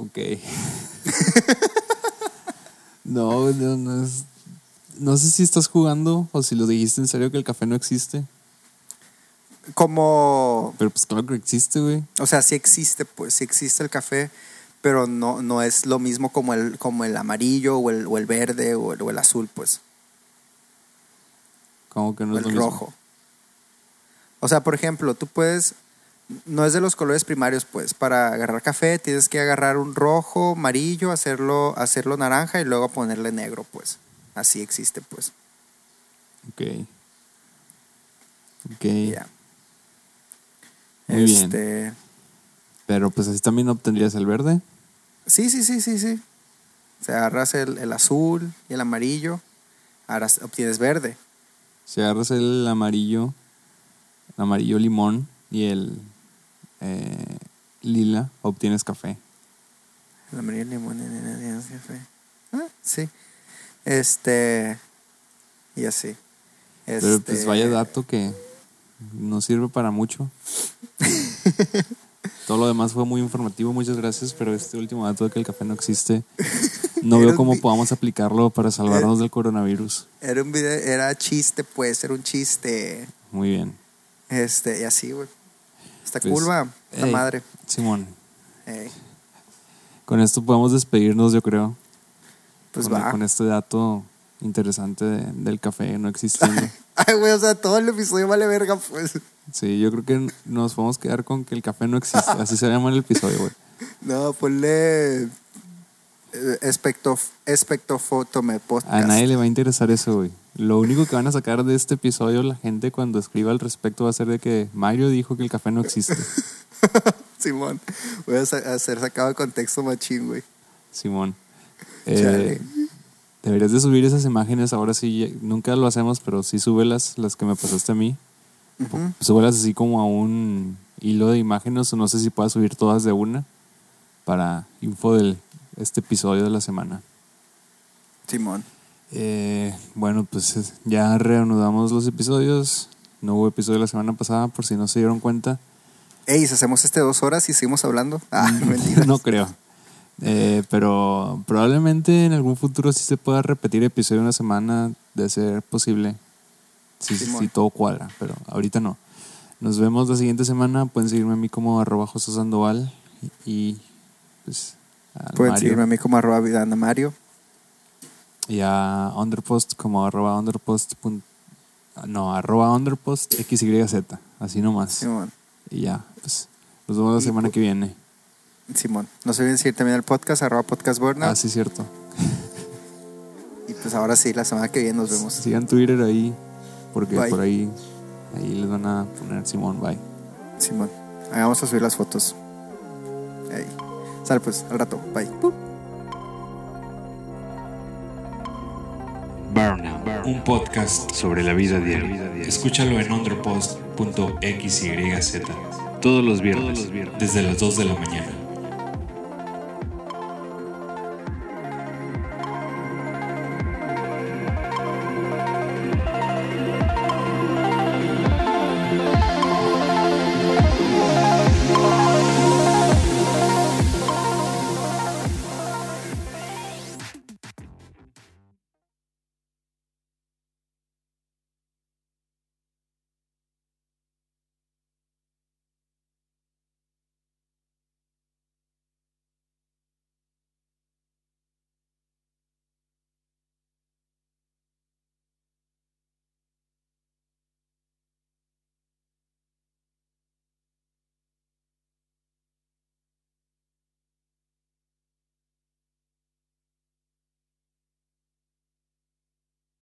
Ok. no, no, no es- No sé si estás jugando o si lo dijiste en serio que el café no existe. Como, Pero pues claro que existe, güey. o sea, sí existe, pues sí existe el café, pero no, no es lo mismo como el, como el amarillo o el, o el verde o el, o el azul, pues. Como que no o es el lo mismo. rojo. O sea, por ejemplo, tú puedes, no es de los colores primarios, pues, para agarrar café tienes que agarrar un rojo, amarillo, hacerlo, hacerlo naranja y luego ponerle negro, pues. Así existe, pues. Ok. Ok. Ya. Muy bien. Este, Pero pues así también obtendrías el verde. Sí, sí, sí, sí, sí. O sea, agarras el, el azul y el amarillo, ahora obtienes verde. Si agarras el amarillo, el amarillo limón y el eh, lila, obtienes café. Amarillo, el limón, el- el- café. Ah, sí. Este. Y así. Pero pues Este, vaya dato que no sirve para mucho. Todo lo demás fue muy informativo, muchas gracias, pero este último dato de que el café no existe, no veo cómo podamos aplicarlo para salvarnos del coronavirus. Era un video, era chiste, pues, era un chiste. Muy bien. Este, y así, güey. Está Pues, cool, va. La ey, madre. Simón, Ey, con esto podemos despedirnos, yo creo. pues con, va. con este dato interesante de- del café no existiendo. Ay, güey, o sea, todo el episodio vale verga, pues. Sí, yo creo que nos podemos quedar con que el café no existe. Así se llama el episodio, güey. No, ponle. eh, Especto, espectofotome podcast. A nadie le va a interesar eso, güey. Lo único que van a sacar de este episodio la gente cuando escriba al respecto va a ser de que Mario dijo que el café no existe. Simón. Voy a ser sacado de contexto machín, güey. Simón. Eh, deberías de subir esas imágenes. Ahora sí, nunca lo hacemos, pero sí súbelas, las que me pasaste a mí. Ujú. Súbelas así como a un hilo de imágenes o no sé si puedas subir todas de una para info de este episodio de la semana. Simón. Eh, bueno, pues es- ya reanudamos los episodios. No hubo episodio la semana pasada, por si no se dieron cuenta. Ey, si hacemos este dos horas y seguimos hablando. Ah, mentira. no creo. Eh, pero probablemente en algún futuro sí se pueda repetir episodio una semana de ser posible. Si, si todo cuadra, pero ahorita no. Nos vemos la siguiente semana. Pueden seguirme a mí como arroba José Sandoval y, y, pues Pueden Mario. seguirme a mí como arroba vidana Mario. Y a Underpost como arroba Underpost. No, arroba Underpost XYZ. Así nomás. Simón. Y ya, pues nos vemos la semana que viene. Simón. No se olviden seguir también el podcast, arroba podcast burnout. Ah, sí, cierto. Y pues ahora sí, la semana que viene nos vemos. Sigan Twitter ahí, porque Bye. por ahí, ahí les van a poner Simón, bye. Simón. Ahí vamos a subir las fotos. Ey. Sale pues, al rato. Bye. Burnout, un podcast sobre la vida diaria. Escúchalo en underpost.xyz todos los viernes, desde las 2 de la mañana.